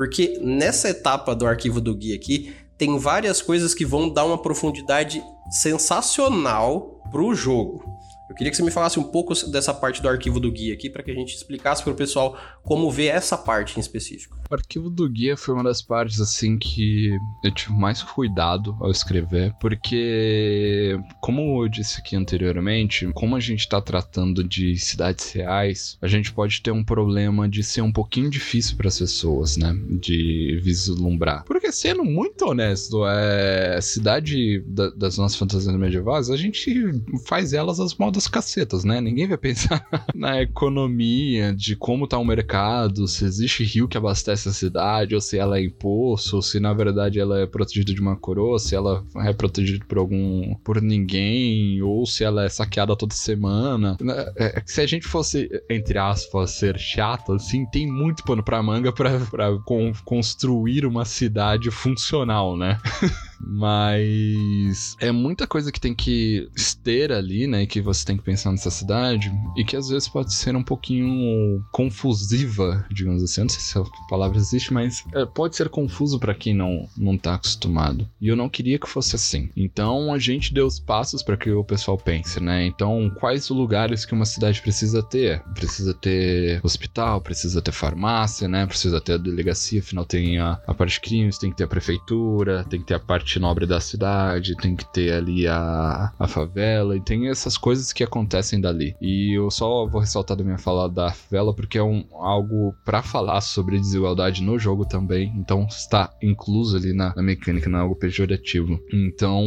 Speaker 1: Porque nessa etapa do arquivo do guia aqui, tem várias coisas que vão dar uma profundidade sensacional pro jogo. Eu queria que você me falasse um pouco dessa parte do arquivo do guia aqui, para que a gente explicasse para o pessoal como ver essa parte em específico.
Speaker 2: O arquivo do guia foi uma das partes, assim, que eu tive mais cuidado ao escrever, porque, como eu disse aqui anteriormente, como a gente está tratando de cidades reais, a gente pode ter um problema de ser um pouquinho difícil para as pessoas, né? De vislumbrar. Porque, sendo muito honesto, é, a cidade da, das nossas fantasias medievais, a gente faz elas as modas das cacetas, né? Ninguém vai pensar na economia, de como tá o mercado, se existe rio que abastece a cidade, ou se ela é imposto, ou se na verdade ela é protegida de uma coroa, se ela é protegida por algum. por ninguém, ou se ela é saqueada toda semana. É, é se a gente fosse, entre aspas, ser chato, assim, tem muito pano pra manga pra, pra con construir uma cidade funcional, né? Mas é muita coisa que tem que ter ali, né? Que você tem que pensar nessa cidade e que às vezes pode ser um pouquinho confusiva, digamos assim. Eu não sei se a palavra existe, mas é, pode ser confuso para quem não, não tá acostumado. E eu não queria que fosse assim. Então a gente deu os passos para que o pessoal pense, né? Então, quais lugares que uma cidade precisa ter? Precisa ter hospital, precisa ter farmácia, né? Precisa ter a delegacia, afinal tem a, a parte de crimes, tem que ter a prefeitura, tem que ter a parte parte nobre da cidade, tem que ter ali a, a favela, e tem essas coisas que acontecem dali. E eu só vou ressaltar da minha fala da favela porque é um, algo para falar sobre desigualdade no jogo também, então está incluso ali na, na mecânica, não é algo pejorativo. Então,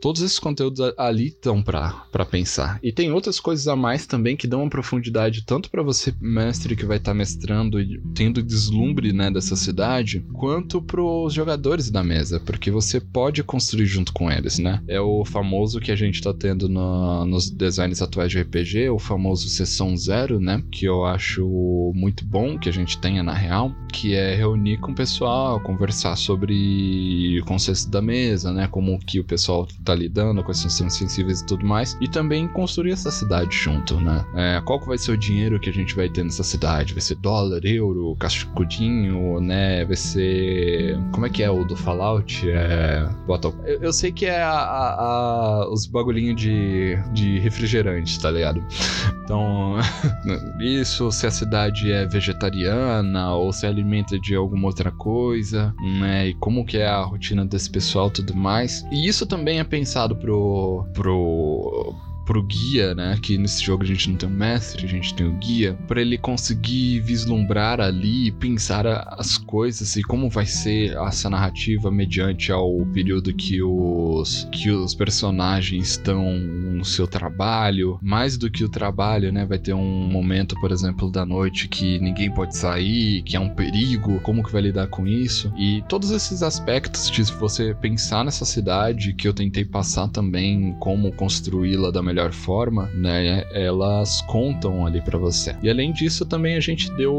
Speaker 2: todos esses conteúdos ali estão para pensar. E tem outras coisas a mais também que dão uma profundidade tanto para você, mestre, que vai estar tá mestrando e tendo deslumbre né, dessa cidade, quanto para os jogadores da mesa, porque você pode construir junto com eles, né? É o famoso que a gente tá tendo no, nos designs atuais de RPG, o famoso sessão zero, né? Que eu acho muito bom que a gente tenha na real, que é reunir com o pessoal, conversar sobre o conceito da mesa, né? Como que o pessoal tá lidando com esses temas sensíveis e tudo mais, e também construir essa cidade junto, né? É, qual que vai ser o dinheiro que a gente vai ter nessa cidade? Vai ser dólar, euro, cascudinho, né? Vai ser... como é que é o do Fallout? É é. Eu, eu sei que é a, a, a, os bagulhinhos de, de refrigerante, tá ligado? Então, isso se a cidade é vegetariana ou se alimenta de alguma outra coisa, né? E como que é a rotina desse pessoal tudo mais. E isso também é pensado pro. pro pro guia, né? Que nesse jogo a gente não tem um mestre, a gente tem o guia, para ele conseguir vislumbrar ali, pensar as coisas e como vai ser essa narrativa mediante ao período que os que os personagens estão no seu trabalho, mais do que o trabalho, né? Vai ter um momento, por exemplo, da noite que ninguém pode sair, que é um perigo, como que vai lidar com isso? E todos esses aspectos de você pensar nessa cidade que eu tentei passar também como construí-la da melhor melhor forma, né, elas contam ali para você. E além disso, também a gente deu,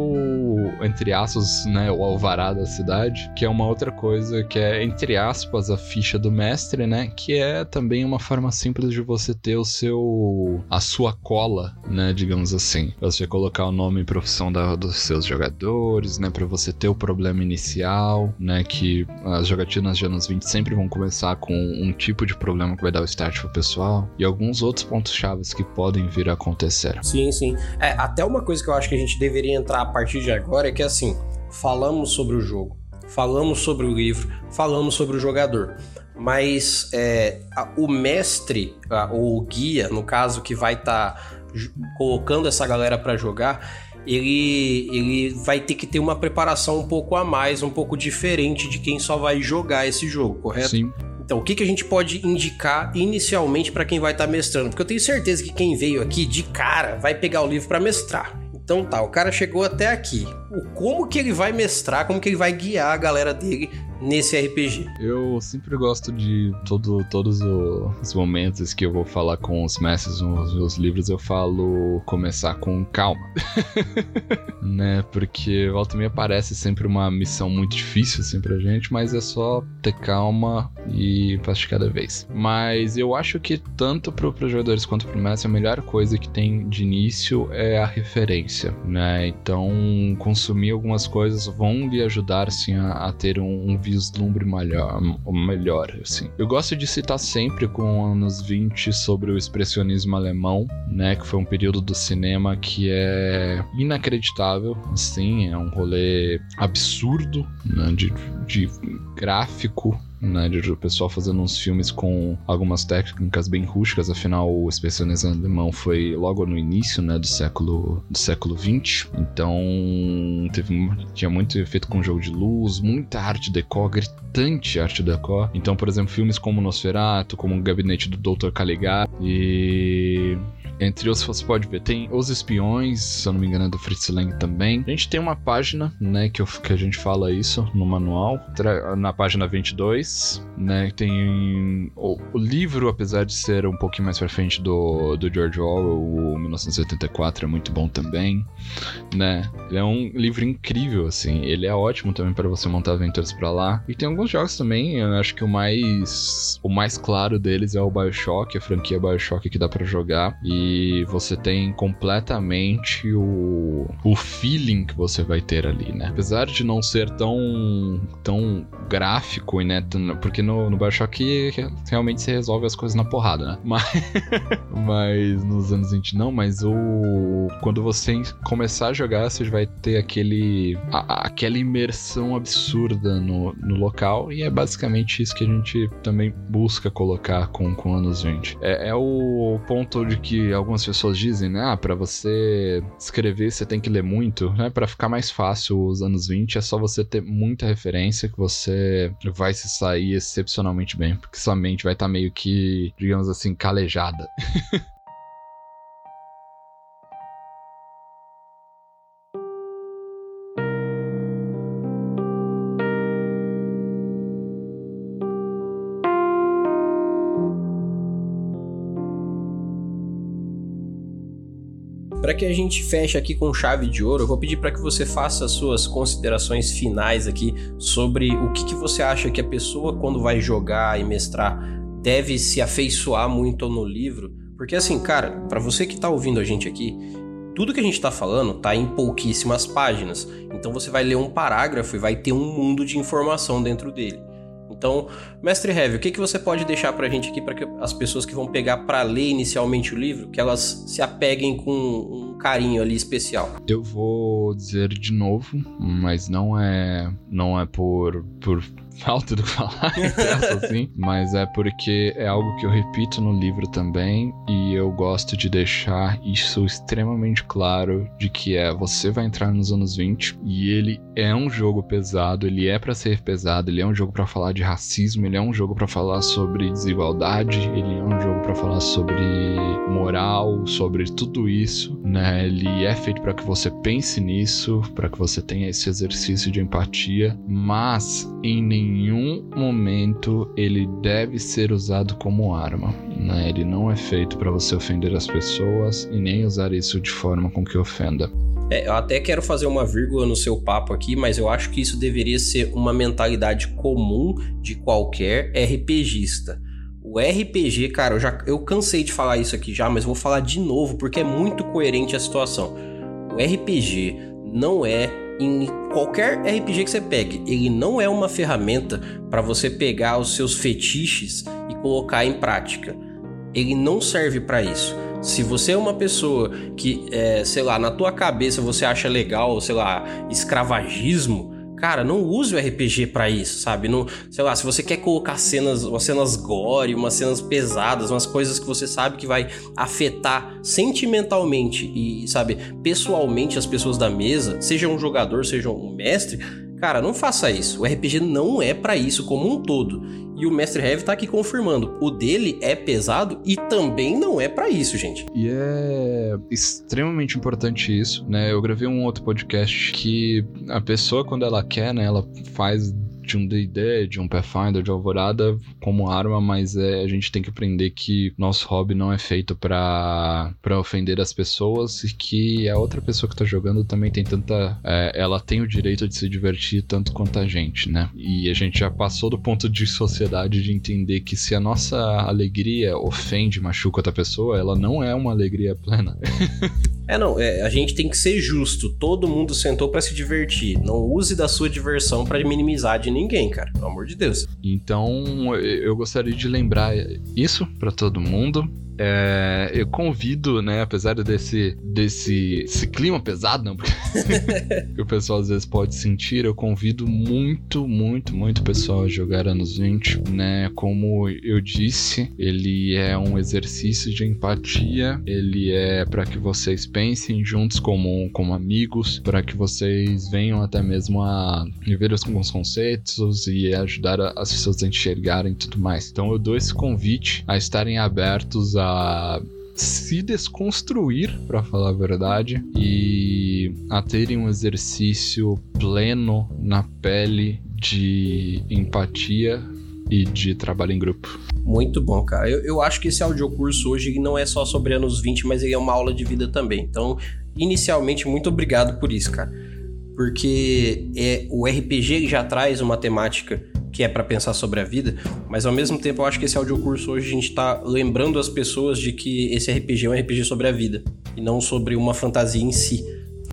Speaker 2: entre aspas, né, o alvará da cidade, que é uma outra coisa que é, entre aspas, a ficha do mestre, né, que é também uma forma simples de você ter o seu, a sua cola, né, digamos assim. Você colocar o nome e profissão da, dos seus jogadores, né, para você ter o problema inicial, né, que as jogatinas de anos 20 sempre vão começar com um tipo de problema que vai dar o start pro pessoal, e alguns outros pontos chaves que podem vir a acontecer.
Speaker 1: Sim, sim. É, até uma coisa que eu acho que a gente deveria entrar a partir de agora é que assim, falamos sobre o jogo, falamos sobre o livro, falamos sobre o jogador. Mas é, a, o mestre, a, ou o guia, no caso, que vai estar tá colocando essa galera para jogar, ele, ele vai ter que ter uma preparação um pouco a mais, um pouco diferente de quem só vai jogar esse jogo, correto?
Speaker 2: Sim.
Speaker 1: Então, o que, que a gente pode indicar inicialmente para quem vai estar tá mestrando? Porque eu tenho certeza que quem veio aqui de cara vai pegar o livro para mestrar. Então tá, o cara chegou até aqui. O como que ele vai mestrar, como que ele vai guiar a galera dele nesse RPG.
Speaker 2: Eu sempre gosto de todo, todos os momentos que eu vou falar com os mestres nos meus livros, eu falo começar com calma. né? Porque volta e meia parece sempre uma missão muito difícil assim pra gente, mas é só ter calma e de cada vez. Mas eu acho que tanto pro, pro jogadores quanto pro mestre, a melhor coisa que tem de início é a referência, né? Então, consumir algumas coisas vão lhe ajudar, assim, a, a ter um, um vislumbre melhor, melhor, assim. Eu gosto de citar sempre com anos 20 sobre o expressionismo alemão, né, que foi um período do cinema que é inacreditável, assim, é um rolê absurdo, né, de, de gráfico, né, de o pessoal fazendo uns filmes com algumas técnicas bem rústicas, afinal o expressionismo alemão foi logo no início, né, do século do século 20. Então, teve tinha muito efeito com jogo de luz, muita arte decor, gritante arte decor. Então, por exemplo, filmes como Nosferatu, como o Gabinete do Dr. Caligari e entre outros, você pode ver. Tem Os Espiões, se eu não me engano, é do Fritz Lang também. A gente tem uma página, né, que, eu, que a gente fala isso no manual. Na página 22, né, tem o, o, livro, apesar de ser um pouquinho mais pra frente do, do George Orwell, o 1984 é muito bom também, né. Ele é um livro incrível, assim. Ele é ótimo também para você montar aventuras para lá. E tem alguns jogos também, eu acho que o mais o mais claro deles é o BioShock, a franquia BioShock que dá para jogar. E você tem completamente o, o feeling que você vai ter ali, né? Apesar de não ser tão, tão gráfico, né? Porque no, no Bioshock realmente você resolve as coisas na porrada, né? Mas, mas nos anos 20 não, mas o quando você começar a jogar, você vai ter aquele a, aquela imersão absurda no, no local e é basicamente isso que a gente também busca colocar com, com anos 20. É, é o ponto de que algumas pessoas dizem, né? Ah, pra você escrever você tem que ler muito, né? Pra ficar mais fácil os anos 20 é só você ter muita referência que você vai se sair excepcionalmente bem, porque sua mente vai estar tá meio que, digamos assim, calejada.
Speaker 1: que a gente feche aqui com chave de ouro, eu vou pedir para que você faça as suas considerações finais aqui sobre o que, que você acha que a pessoa, quando vai jogar e mestrar, deve se afeiçoar muito no livro. Porque assim, cara, para você que está ouvindo a gente aqui, tudo que a gente está falando tá em pouquíssimas páginas. Então você vai ler um parágrafo e vai ter um mundo de informação dentro dele. Então, mestre Heavy, o que, que você pode deixar pra gente aqui para que as pessoas que vão pegar para ler inicialmente o livro, que elas se apeguem com um carinho ali especial?
Speaker 2: Eu vou dizer de novo, mas não é não é por por falta do que falar, assim, mas é porque é algo que eu repito no livro também e eu gosto de deixar isso extremamente claro de que é você vai entrar nos anos 20 e ele é um jogo pesado, ele é para ser pesado, ele é um jogo para falar de racismo, ele é um jogo para falar sobre desigualdade, ele é um jogo para falar sobre moral, sobre tudo isso, né? Ele é feito para que você pense nisso, para que você tenha esse exercício de empatia, mas em nenhum momento ele deve ser usado como arma. Né? Ele não é feito para você ofender as pessoas e nem usar isso de forma com que ofenda.
Speaker 1: É, eu até quero fazer uma vírgula no seu papo aqui, mas eu acho que isso deveria ser uma mentalidade comum de qualquer RPGista. O RPG, cara, eu já eu cansei de falar isso aqui já, mas vou falar de novo porque é muito coerente a situação. O RPG não é em qualquer RPG que você pegue, ele não é uma ferramenta para você pegar os seus fetiches e colocar em prática. Ele não serve para isso. Se você é uma pessoa que, é, sei lá, na tua cabeça você acha legal, sei lá, escravagismo, Cara, não use o RPG para isso, sabe? Não, sei lá, se você quer colocar cenas, umas cenas gore, umas cenas pesadas, umas coisas que você sabe que vai afetar sentimentalmente e, sabe, pessoalmente as pessoas da mesa, seja um jogador, seja um mestre, cara, não faça isso. O RPG não é para isso como um todo. E o Mestre Heavy tá aqui confirmando. O dele é pesado e também não é para isso, gente.
Speaker 2: E é extremamente importante isso, né? Eu gravei um outro podcast que a pessoa, quando ela quer, né, ela faz de um D&D, de um Pathfinder, de Alvorada como arma, mas é, a gente tem que aprender que nosso hobby não é feito para ofender as pessoas e que a outra pessoa que tá jogando também tem tanta... É, ela tem o direito de se divertir tanto quanto a gente, né? E a gente já passou do ponto de sociedade de entender que se a nossa alegria ofende, machuca outra pessoa, ela não é uma alegria plena.
Speaker 1: É, não, é, a gente tem que ser justo. Todo mundo sentou para se divertir. Não use da sua diversão para minimizar de ninguém, cara. Pelo amor de Deus.
Speaker 2: Então, eu gostaria de lembrar isso para todo mundo. É, eu convido, né, apesar desse, desse esse clima pesado, não, porque que o pessoal às vezes pode sentir, eu convido muito, muito, muito pessoal a jogar anos 20, né? Como eu disse, ele é um exercício de empatia, ele é para que vocês pensem juntos como, como amigos, para que vocês venham até mesmo a ver os, os conceitos e ajudar as pessoas a enxergarem tudo mais. Então eu dou esse convite a estarem abertos a se desconstruir, para falar a verdade, e a terem um exercício pleno na pele de empatia e de trabalho em grupo.
Speaker 1: Muito bom, cara. Eu, eu acho que esse audiocurso hoje não é só sobre anos 20, mas ele é uma aula de vida também. Então, inicialmente, muito obrigado por isso, cara. Porque é, o RPG já traz uma temática que é para pensar sobre a vida, mas ao mesmo tempo eu acho que esse audiocurso hoje a gente tá lembrando as pessoas de que esse RPG é um RPG sobre a vida e não sobre uma fantasia em si.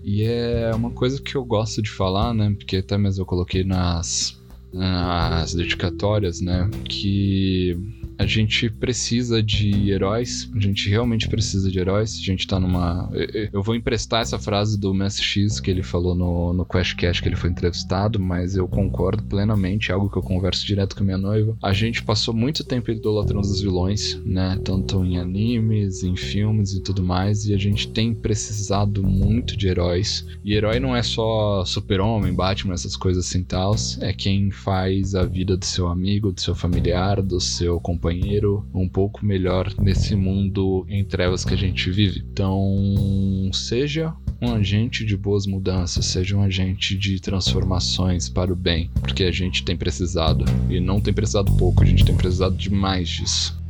Speaker 2: E é uma coisa que eu gosto de falar, né? Porque até mesmo eu coloquei nas, nas dedicatórias, né? Que a gente precisa de heróis, a gente realmente precisa de heróis. A gente tá numa. Eu vou emprestar essa frase do Mestre X que ele falou no, no QuestCast que ele foi entrevistado, mas eu concordo plenamente, é algo que eu converso direto com minha noiva. A gente passou muito tempo idolatrando os vilões, né? Tanto em animes, em filmes e tudo mais, e a gente tem precisado muito de heróis. E herói não é só super-homem, Batman, essas coisas assim tal, é quem faz a vida do seu amigo, do seu familiar, do seu companheiro companheiro um pouco melhor nesse mundo em trevas que a gente vive. Então, seja um agente de boas mudanças, seja um agente de transformações para o bem, porque a gente tem precisado e não tem precisado pouco, a gente tem precisado demais disso.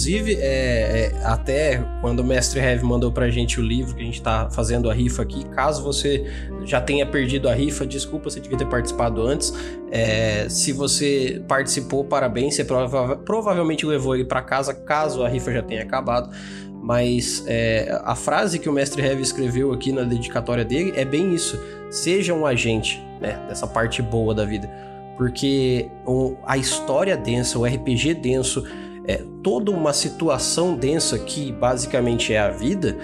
Speaker 1: Inclusive, é, é, até quando o Mestre Heavy mandou pra gente o livro que a gente tá fazendo a rifa aqui, caso você já tenha perdido a rifa, desculpa, você devia ter participado antes. É, se você participou, parabéns, você prova provavelmente levou ele para casa, caso a rifa já tenha acabado. Mas é, a frase que o Mestre Heavy escreveu aqui na dedicatória dele é bem isso. Seja um agente né, dessa parte boa da vida. Porque a história densa, o RPG denso, é, toda uma situação densa que basicamente é a vida,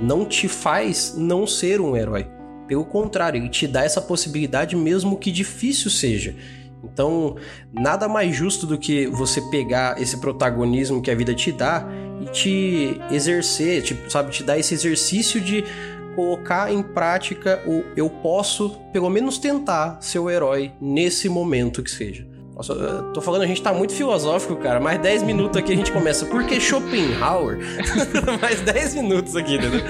Speaker 1: não te faz não ser um herói. Pelo contrário, ele te dá essa possibilidade mesmo que difícil seja. Então, nada mais justo do que você pegar esse protagonismo que a vida te dá e te exercer, tipo, sabe, te dar esse exercício de colocar em prática o eu posso, pelo menos tentar ser o herói nesse momento que seja. Nossa, tô falando, a gente tá muito filosófico, cara. Mais 10 minutos aqui a gente começa. Por que Schopenhauer? Mais 10 minutos aqui, entendeu?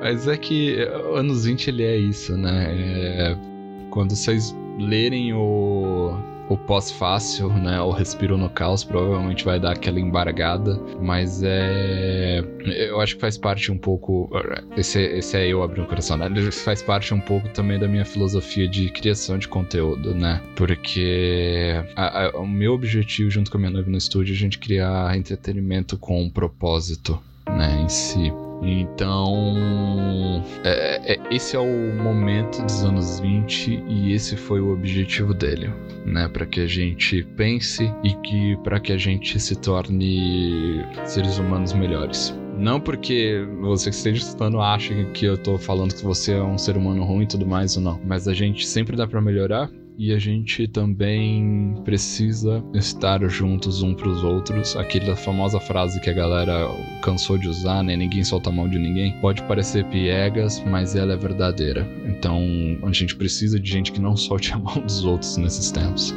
Speaker 2: Mas é que anos 20 ele é isso, né? É... Quando vocês lerem o o pós-fácil, né? O Respiro no Caos provavelmente vai dar aquela embargada, mas é. Eu acho que faz parte um pouco. Esse, esse é eu abrindo o coração, né? Faz parte um pouco também da minha filosofia de criação de conteúdo, né? Porque a, a, o meu objetivo, junto com a minha noiva no estúdio, é a gente criar entretenimento com um propósito, né? Em si. Então, é, é, esse é o momento dos anos 20 e esse foi o objetivo dele, né? Para que a gente pense e que para que a gente se torne seres humanos melhores. Não porque você que esteja escutando acha que eu tô falando que você é um ser humano ruim e tudo mais ou não, mas a gente sempre dá para melhorar e a gente também precisa estar juntos um para os outros. Aquela famosa frase que a galera cansou de usar, né? Ninguém solta a mão de ninguém. Pode parecer piegas, mas ela é verdadeira. Então a gente precisa de gente que não solte a mão dos outros nesses tempos.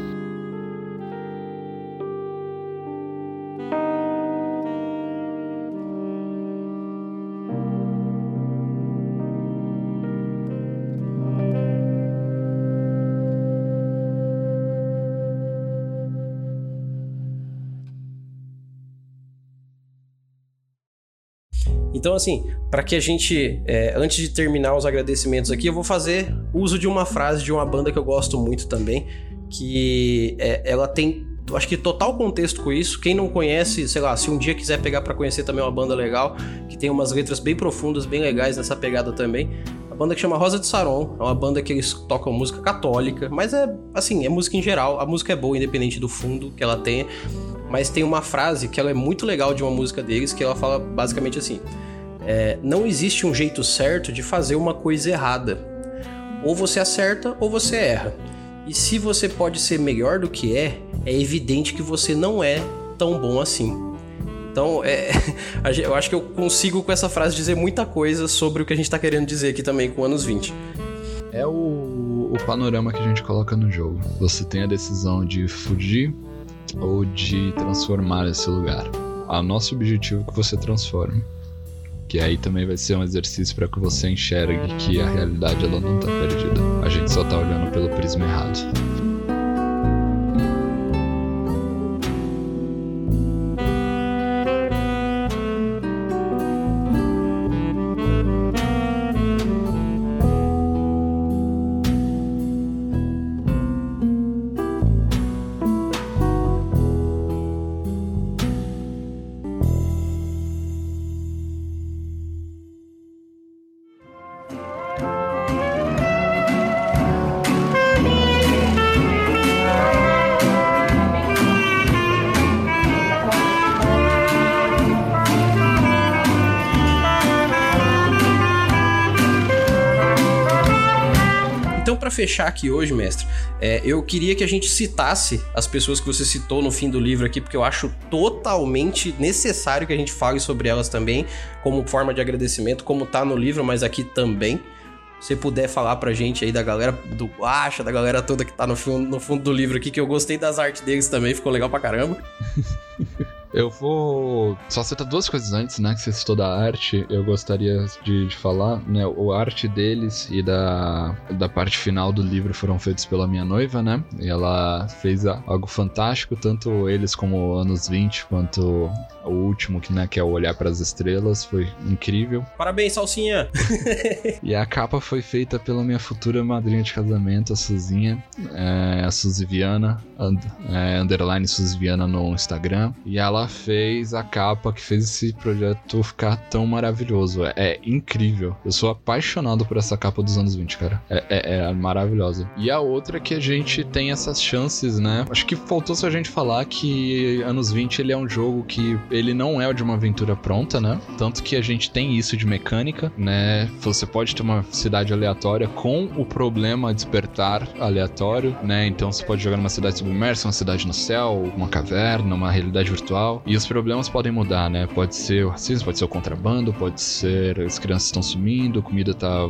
Speaker 1: Então, assim, para que a gente, é, antes de terminar os agradecimentos aqui, eu vou fazer uso de uma frase de uma banda que eu gosto muito também, que é, ela tem, acho que total contexto com isso. Quem não conhece, sei lá, se um dia quiser pegar para conhecer também uma banda legal, que tem umas letras bem profundas, bem legais nessa pegada também. A banda que chama Rosa de Saron, é uma banda que eles tocam música católica, mas é assim, é música em geral. A música é boa, independente do fundo que ela tenha. Mas tem uma frase que ela é muito legal de uma música deles, que ela fala basicamente assim: é, não existe um jeito certo de fazer uma coisa errada. Ou você acerta ou você erra. E se você pode ser melhor do que é, é evidente que você não é tão bom assim. Então, é, eu acho que eu consigo com essa frase dizer muita coisa sobre o que a gente está querendo dizer aqui também com anos 20.
Speaker 2: É o, o panorama que a gente coloca no jogo. Você tem a decisão de fugir ou de transformar esse lugar. O nosso objetivo é que você transforme. Que aí também vai ser um exercício para que você enxergue que a realidade ela não tá perdida. A gente só tá olhando pelo prisma errado.
Speaker 1: Fechar aqui hoje, mestre, é, eu queria que a gente citasse as pessoas que você citou no fim do livro aqui, porque eu acho totalmente necessário que a gente fale sobre elas também, como forma de agradecimento, como tá no livro, mas aqui também. Se puder falar pra gente aí da galera do Guacha, da galera toda que tá no fundo, no fundo do livro aqui, que eu gostei das artes deles também, ficou legal pra caramba.
Speaker 2: Eu vou só citar duas coisas antes, né? Que você citou da arte, eu gostaria de, de falar, né? O arte deles e da, da parte final do livro foram feitos pela minha noiva, né? E ela fez algo fantástico, tanto eles como anos 20, quanto o último, que, né, que é o Olhar para as Estrelas, foi incrível.
Speaker 1: Parabéns, Salsinha!
Speaker 2: e a capa foi feita pela minha futura madrinha de casamento, a Suzinha, é, a Suzy Viana, and, é, underline Suzy Viana no Instagram. E ela fez a capa que fez esse projeto ficar tão maravilhoso. É, é incrível. Eu sou apaixonado por essa capa dos anos 20, cara. É, é, é maravilhosa. E a outra é que a gente tem essas chances, né? Acho que faltou só a gente falar que anos 20 ele é um jogo que ele não é de uma aventura pronta, né? Tanto que a gente tem isso de mecânica, né? Você pode ter uma cidade aleatória com o problema despertar aleatório, né? Então você pode jogar numa cidade submersa, uma cidade no céu, uma caverna, uma realidade virtual. E os problemas podem mudar, né? Pode ser o racismo, pode ser o contrabando, pode ser as crianças estão sumindo, comida tá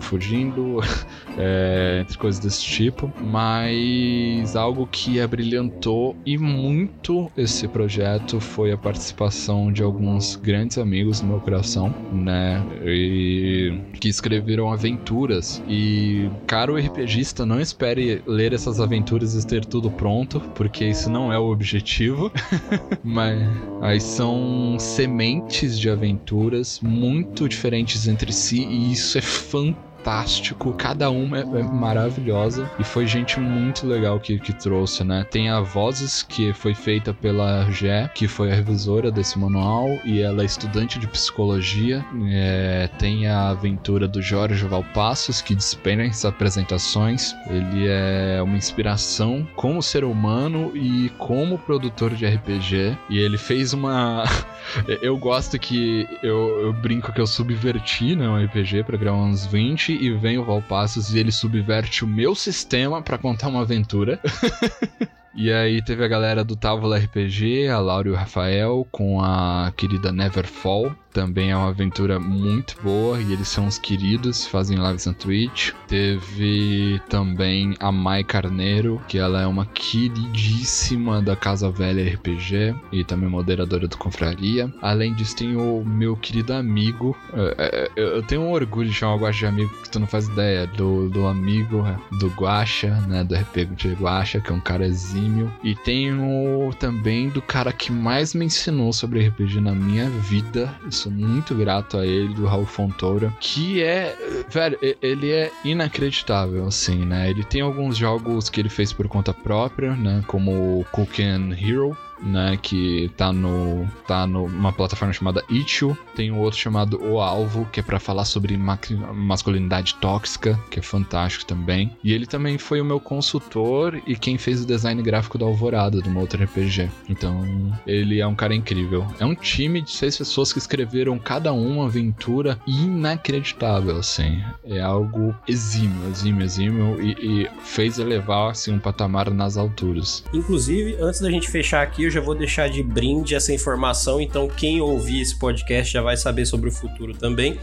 Speaker 2: fugindo, é, entre coisas desse tipo. Mas algo que abrilhantou e muito esse projeto foi a participação de alguns grandes amigos do meu coração, né? E que escreveram aventuras. E, caro RPGista, não espere ler essas aventuras e ter tudo pronto, porque isso não é o objetivo. Mas aí são sementes de aventuras muito diferentes entre si, e isso é fantástico fantástico, cada uma é, é, maravilhosa e foi gente muito legal que, que trouxe, né? Tem a Vozes, que foi feita pela Gé, que foi a revisora desse manual e ela é estudante de psicologia. É, tem a aventura do Jorge Valpassos, que dispensa apresentações. Ele é uma inspiração como ser humano e como produtor de RPG. E ele fez uma. eu gosto que eu, eu brinco que eu subverti né, um RPG para criar uns 20 e vem o Valpassos e ele subverte o meu sistema para contar uma aventura. E aí teve a galera do Távola RPG, a Laura e o Rafael, com a querida Neverfall. Também é uma aventura muito boa e eles são os queridos, fazem lives na Twitch. Teve também a Mai Carneiro, que ela é uma queridíssima da Casa Velha RPG e também moderadora do Confraria. Além disso, tem o meu querido amigo. É, é, eu tenho um orgulho de chamar o Guacha de amigo, que tu não faz ideia. Do, do amigo do Guacha, né? Do RPG de Guacha, que é um cara exímio e tenho também do cara que mais me ensinou sobre RPG na minha vida. Muito grato a ele, do Raul Fontoura. Que é, velho, ele é inacreditável, assim, né? Ele tem alguns jogos que ele fez por conta própria, né? Como Cooking Hero né, que tá no tá numa plataforma chamada Itch.io. Tem um outro chamado O Alvo, que é para falar sobre masculinidade tóxica, que é fantástico também. E ele também foi o meu consultor e quem fez o design gráfico da Alvorada, do outro RPG. Então, ele é um cara incrível. É um time de seis pessoas que escreveram cada um uma aventura inacreditável, assim. É algo exímio, exímio, exímio e, e fez elevar assim um patamar nas alturas.
Speaker 1: Inclusive, antes da gente fechar aqui, eu já vou deixar de brinde essa informação, então quem ouvir esse podcast já vai saber sobre o futuro também.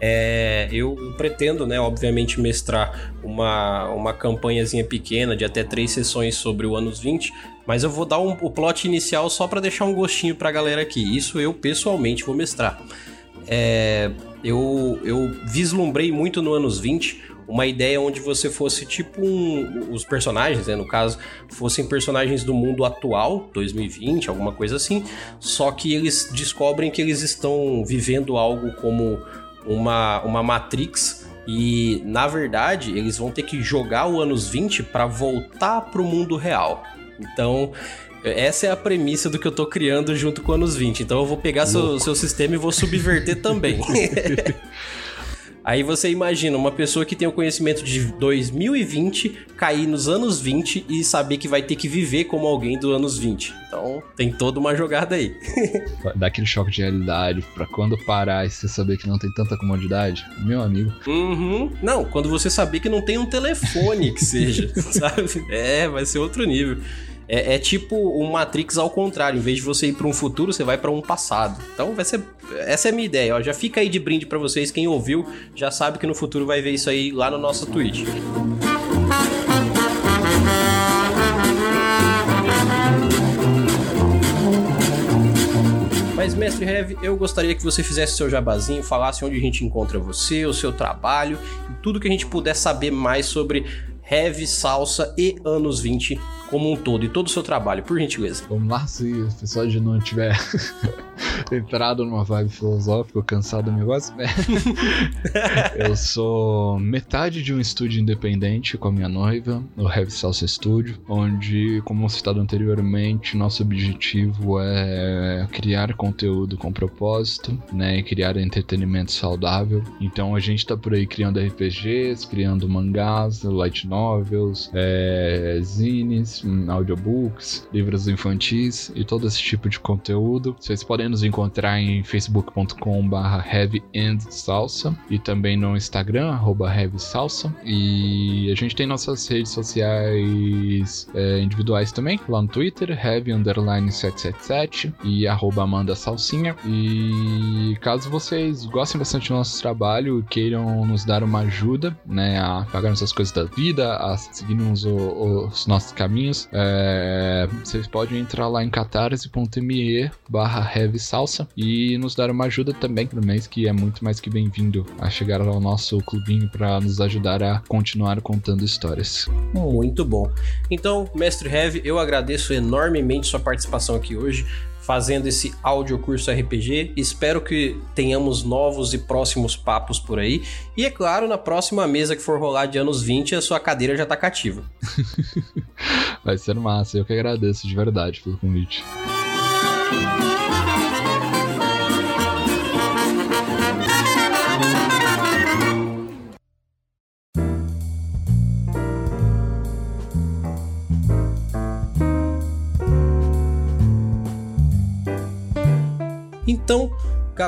Speaker 1: É, eu, pretendo, né, obviamente, mestrar uma, uma campanhazinha pequena de até três sessões sobre o anos 20, mas eu vou dar um, o plot inicial só para deixar um gostinho pra galera aqui. Isso eu pessoalmente vou mestrar. É, eu, eu vislumbrei muito no anos 20 uma ideia onde você fosse tipo um, os personagens, né, no caso, fossem personagens do mundo atual, 2020, alguma coisa assim, só que eles descobrem que eles estão vivendo algo como uma, uma Matrix e na verdade eles vão ter que jogar o anos 20 para voltar para o mundo real. Então, essa é a premissa do que eu tô criando junto com o anos 20. Então eu vou pegar seu, seu sistema e vou subverter também. Aí você imagina uma pessoa que tem o conhecimento de 2020 cair nos anos 20 e saber que vai ter que viver como alguém dos anos 20. Então tem toda uma jogada aí.
Speaker 2: Dá aquele choque de realidade pra quando parar e você saber que não tem tanta comodidade. Meu amigo.
Speaker 1: Uhum. Não, quando você saber que não tem um telefone que seja, sabe? É, vai ser outro nível. É, é, tipo um Matrix ao contrário. Em vez de você ir para um futuro, você vai para um passado. Então vai ser. Essa é a minha ideia. Ó. Já fica aí de brinde para vocês. Quem ouviu já sabe que no futuro vai ver isso aí lá no nosso Twitch. mais, mestre Heavy, eu gostaria que você fizesse seu jabazinho, falasse onde a gente encontra você, o seu trabalho e tudo que a gente puder saber mais sobre heavy, salsa e anos 20 como um todo e todo o seu trabalho, por gentileza.
Speaker 2: Vamos lá, se o pessoal já não tiver entrado numa vibe filosófica, cansado do negócio, né? eu sou metade de um estúdio independente com a minha noiva, o Heavy Salsa Studio, onde, como citado anteriormente, nosso objetivo é criar conteúdo com propósito, né, e criar entretenimento saudável. Então a gente tá por aí criando RPGs, criando mangás, light novels, é, zines, audiobooks, livros infantis e todo esse tipo de conteúdo. Vocês podem nos encontrar em facebook.com/barra heavy and salsa e também no Instagram arroba e a gente tem nossas redes sociais é, individuais também lá no Twitter heavy underline 777 e arroba e caso vocês gostem bastante do nosso trabalho e queiram nos dar uma ajuda né a pagar nossas coisas da vida a seguirmos os nossos caminhos é, vocês podem entrar lá em catarse.me barra heavy salsa e nos dar uma ajuda também por mês, que é muito mais que bem-vindo a chegar ao nosso clubinho para nos ajudar a continuar contando histórias.
Speaker 1: Muito bom. Então, Mestre Heavy, eu agradeço enormemente sua participação aqui hoje fazendo esse áudio curso RPG. Espero que tenhamos novos e próximos papos por aí. E é claro, na próxima mesa que for rolar de anos 20, a sua cadeira já tá cativa.
Speaker 2: Vai ser massa. Eu que agradeço de verdade pelo convite.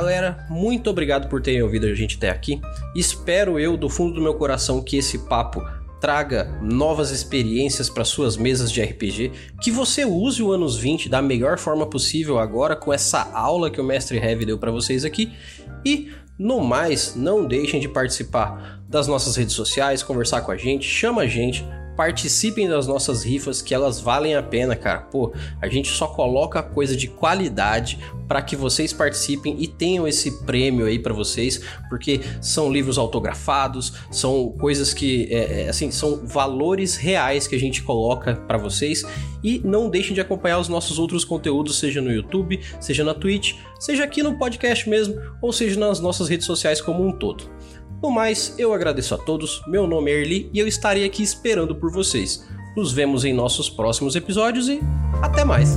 Speaker 1: Galera, muito obrigado por terem ouvido a gente até aqui. Espero eu, do fundo do meu coração, que esse papo traga novas experiências para suas mesas de RPG, que você use o anos 20 da melhor forma possível agora com essa aula que o mestre Heavy deu para vocês aqui e no mais, não deixem de participar das nossas redes sociais, conversar com a gente, chama a gente, participem das nossas rifas que elas valem a pena, cara. Pô, a gente só coloca coisa de qualidade para que vocês participem e tenham esse prêmio aí para vocês, porque são livros autografados, são coisas que, é, é, assim, são valores reais que a gente coloca para vocês. E não deixem de acompanhar os nossos outros conteúdos, seja no YouTube, seja na Twitch, seja aqui no podcast mesmo, ou seja nas nossas redes sociais como um todo. No mais, eu agradeço a todos, meu nome é Erli e eu estarei aqui esperando por vocês. Nos vemos em nossos próximos episódios e até mais!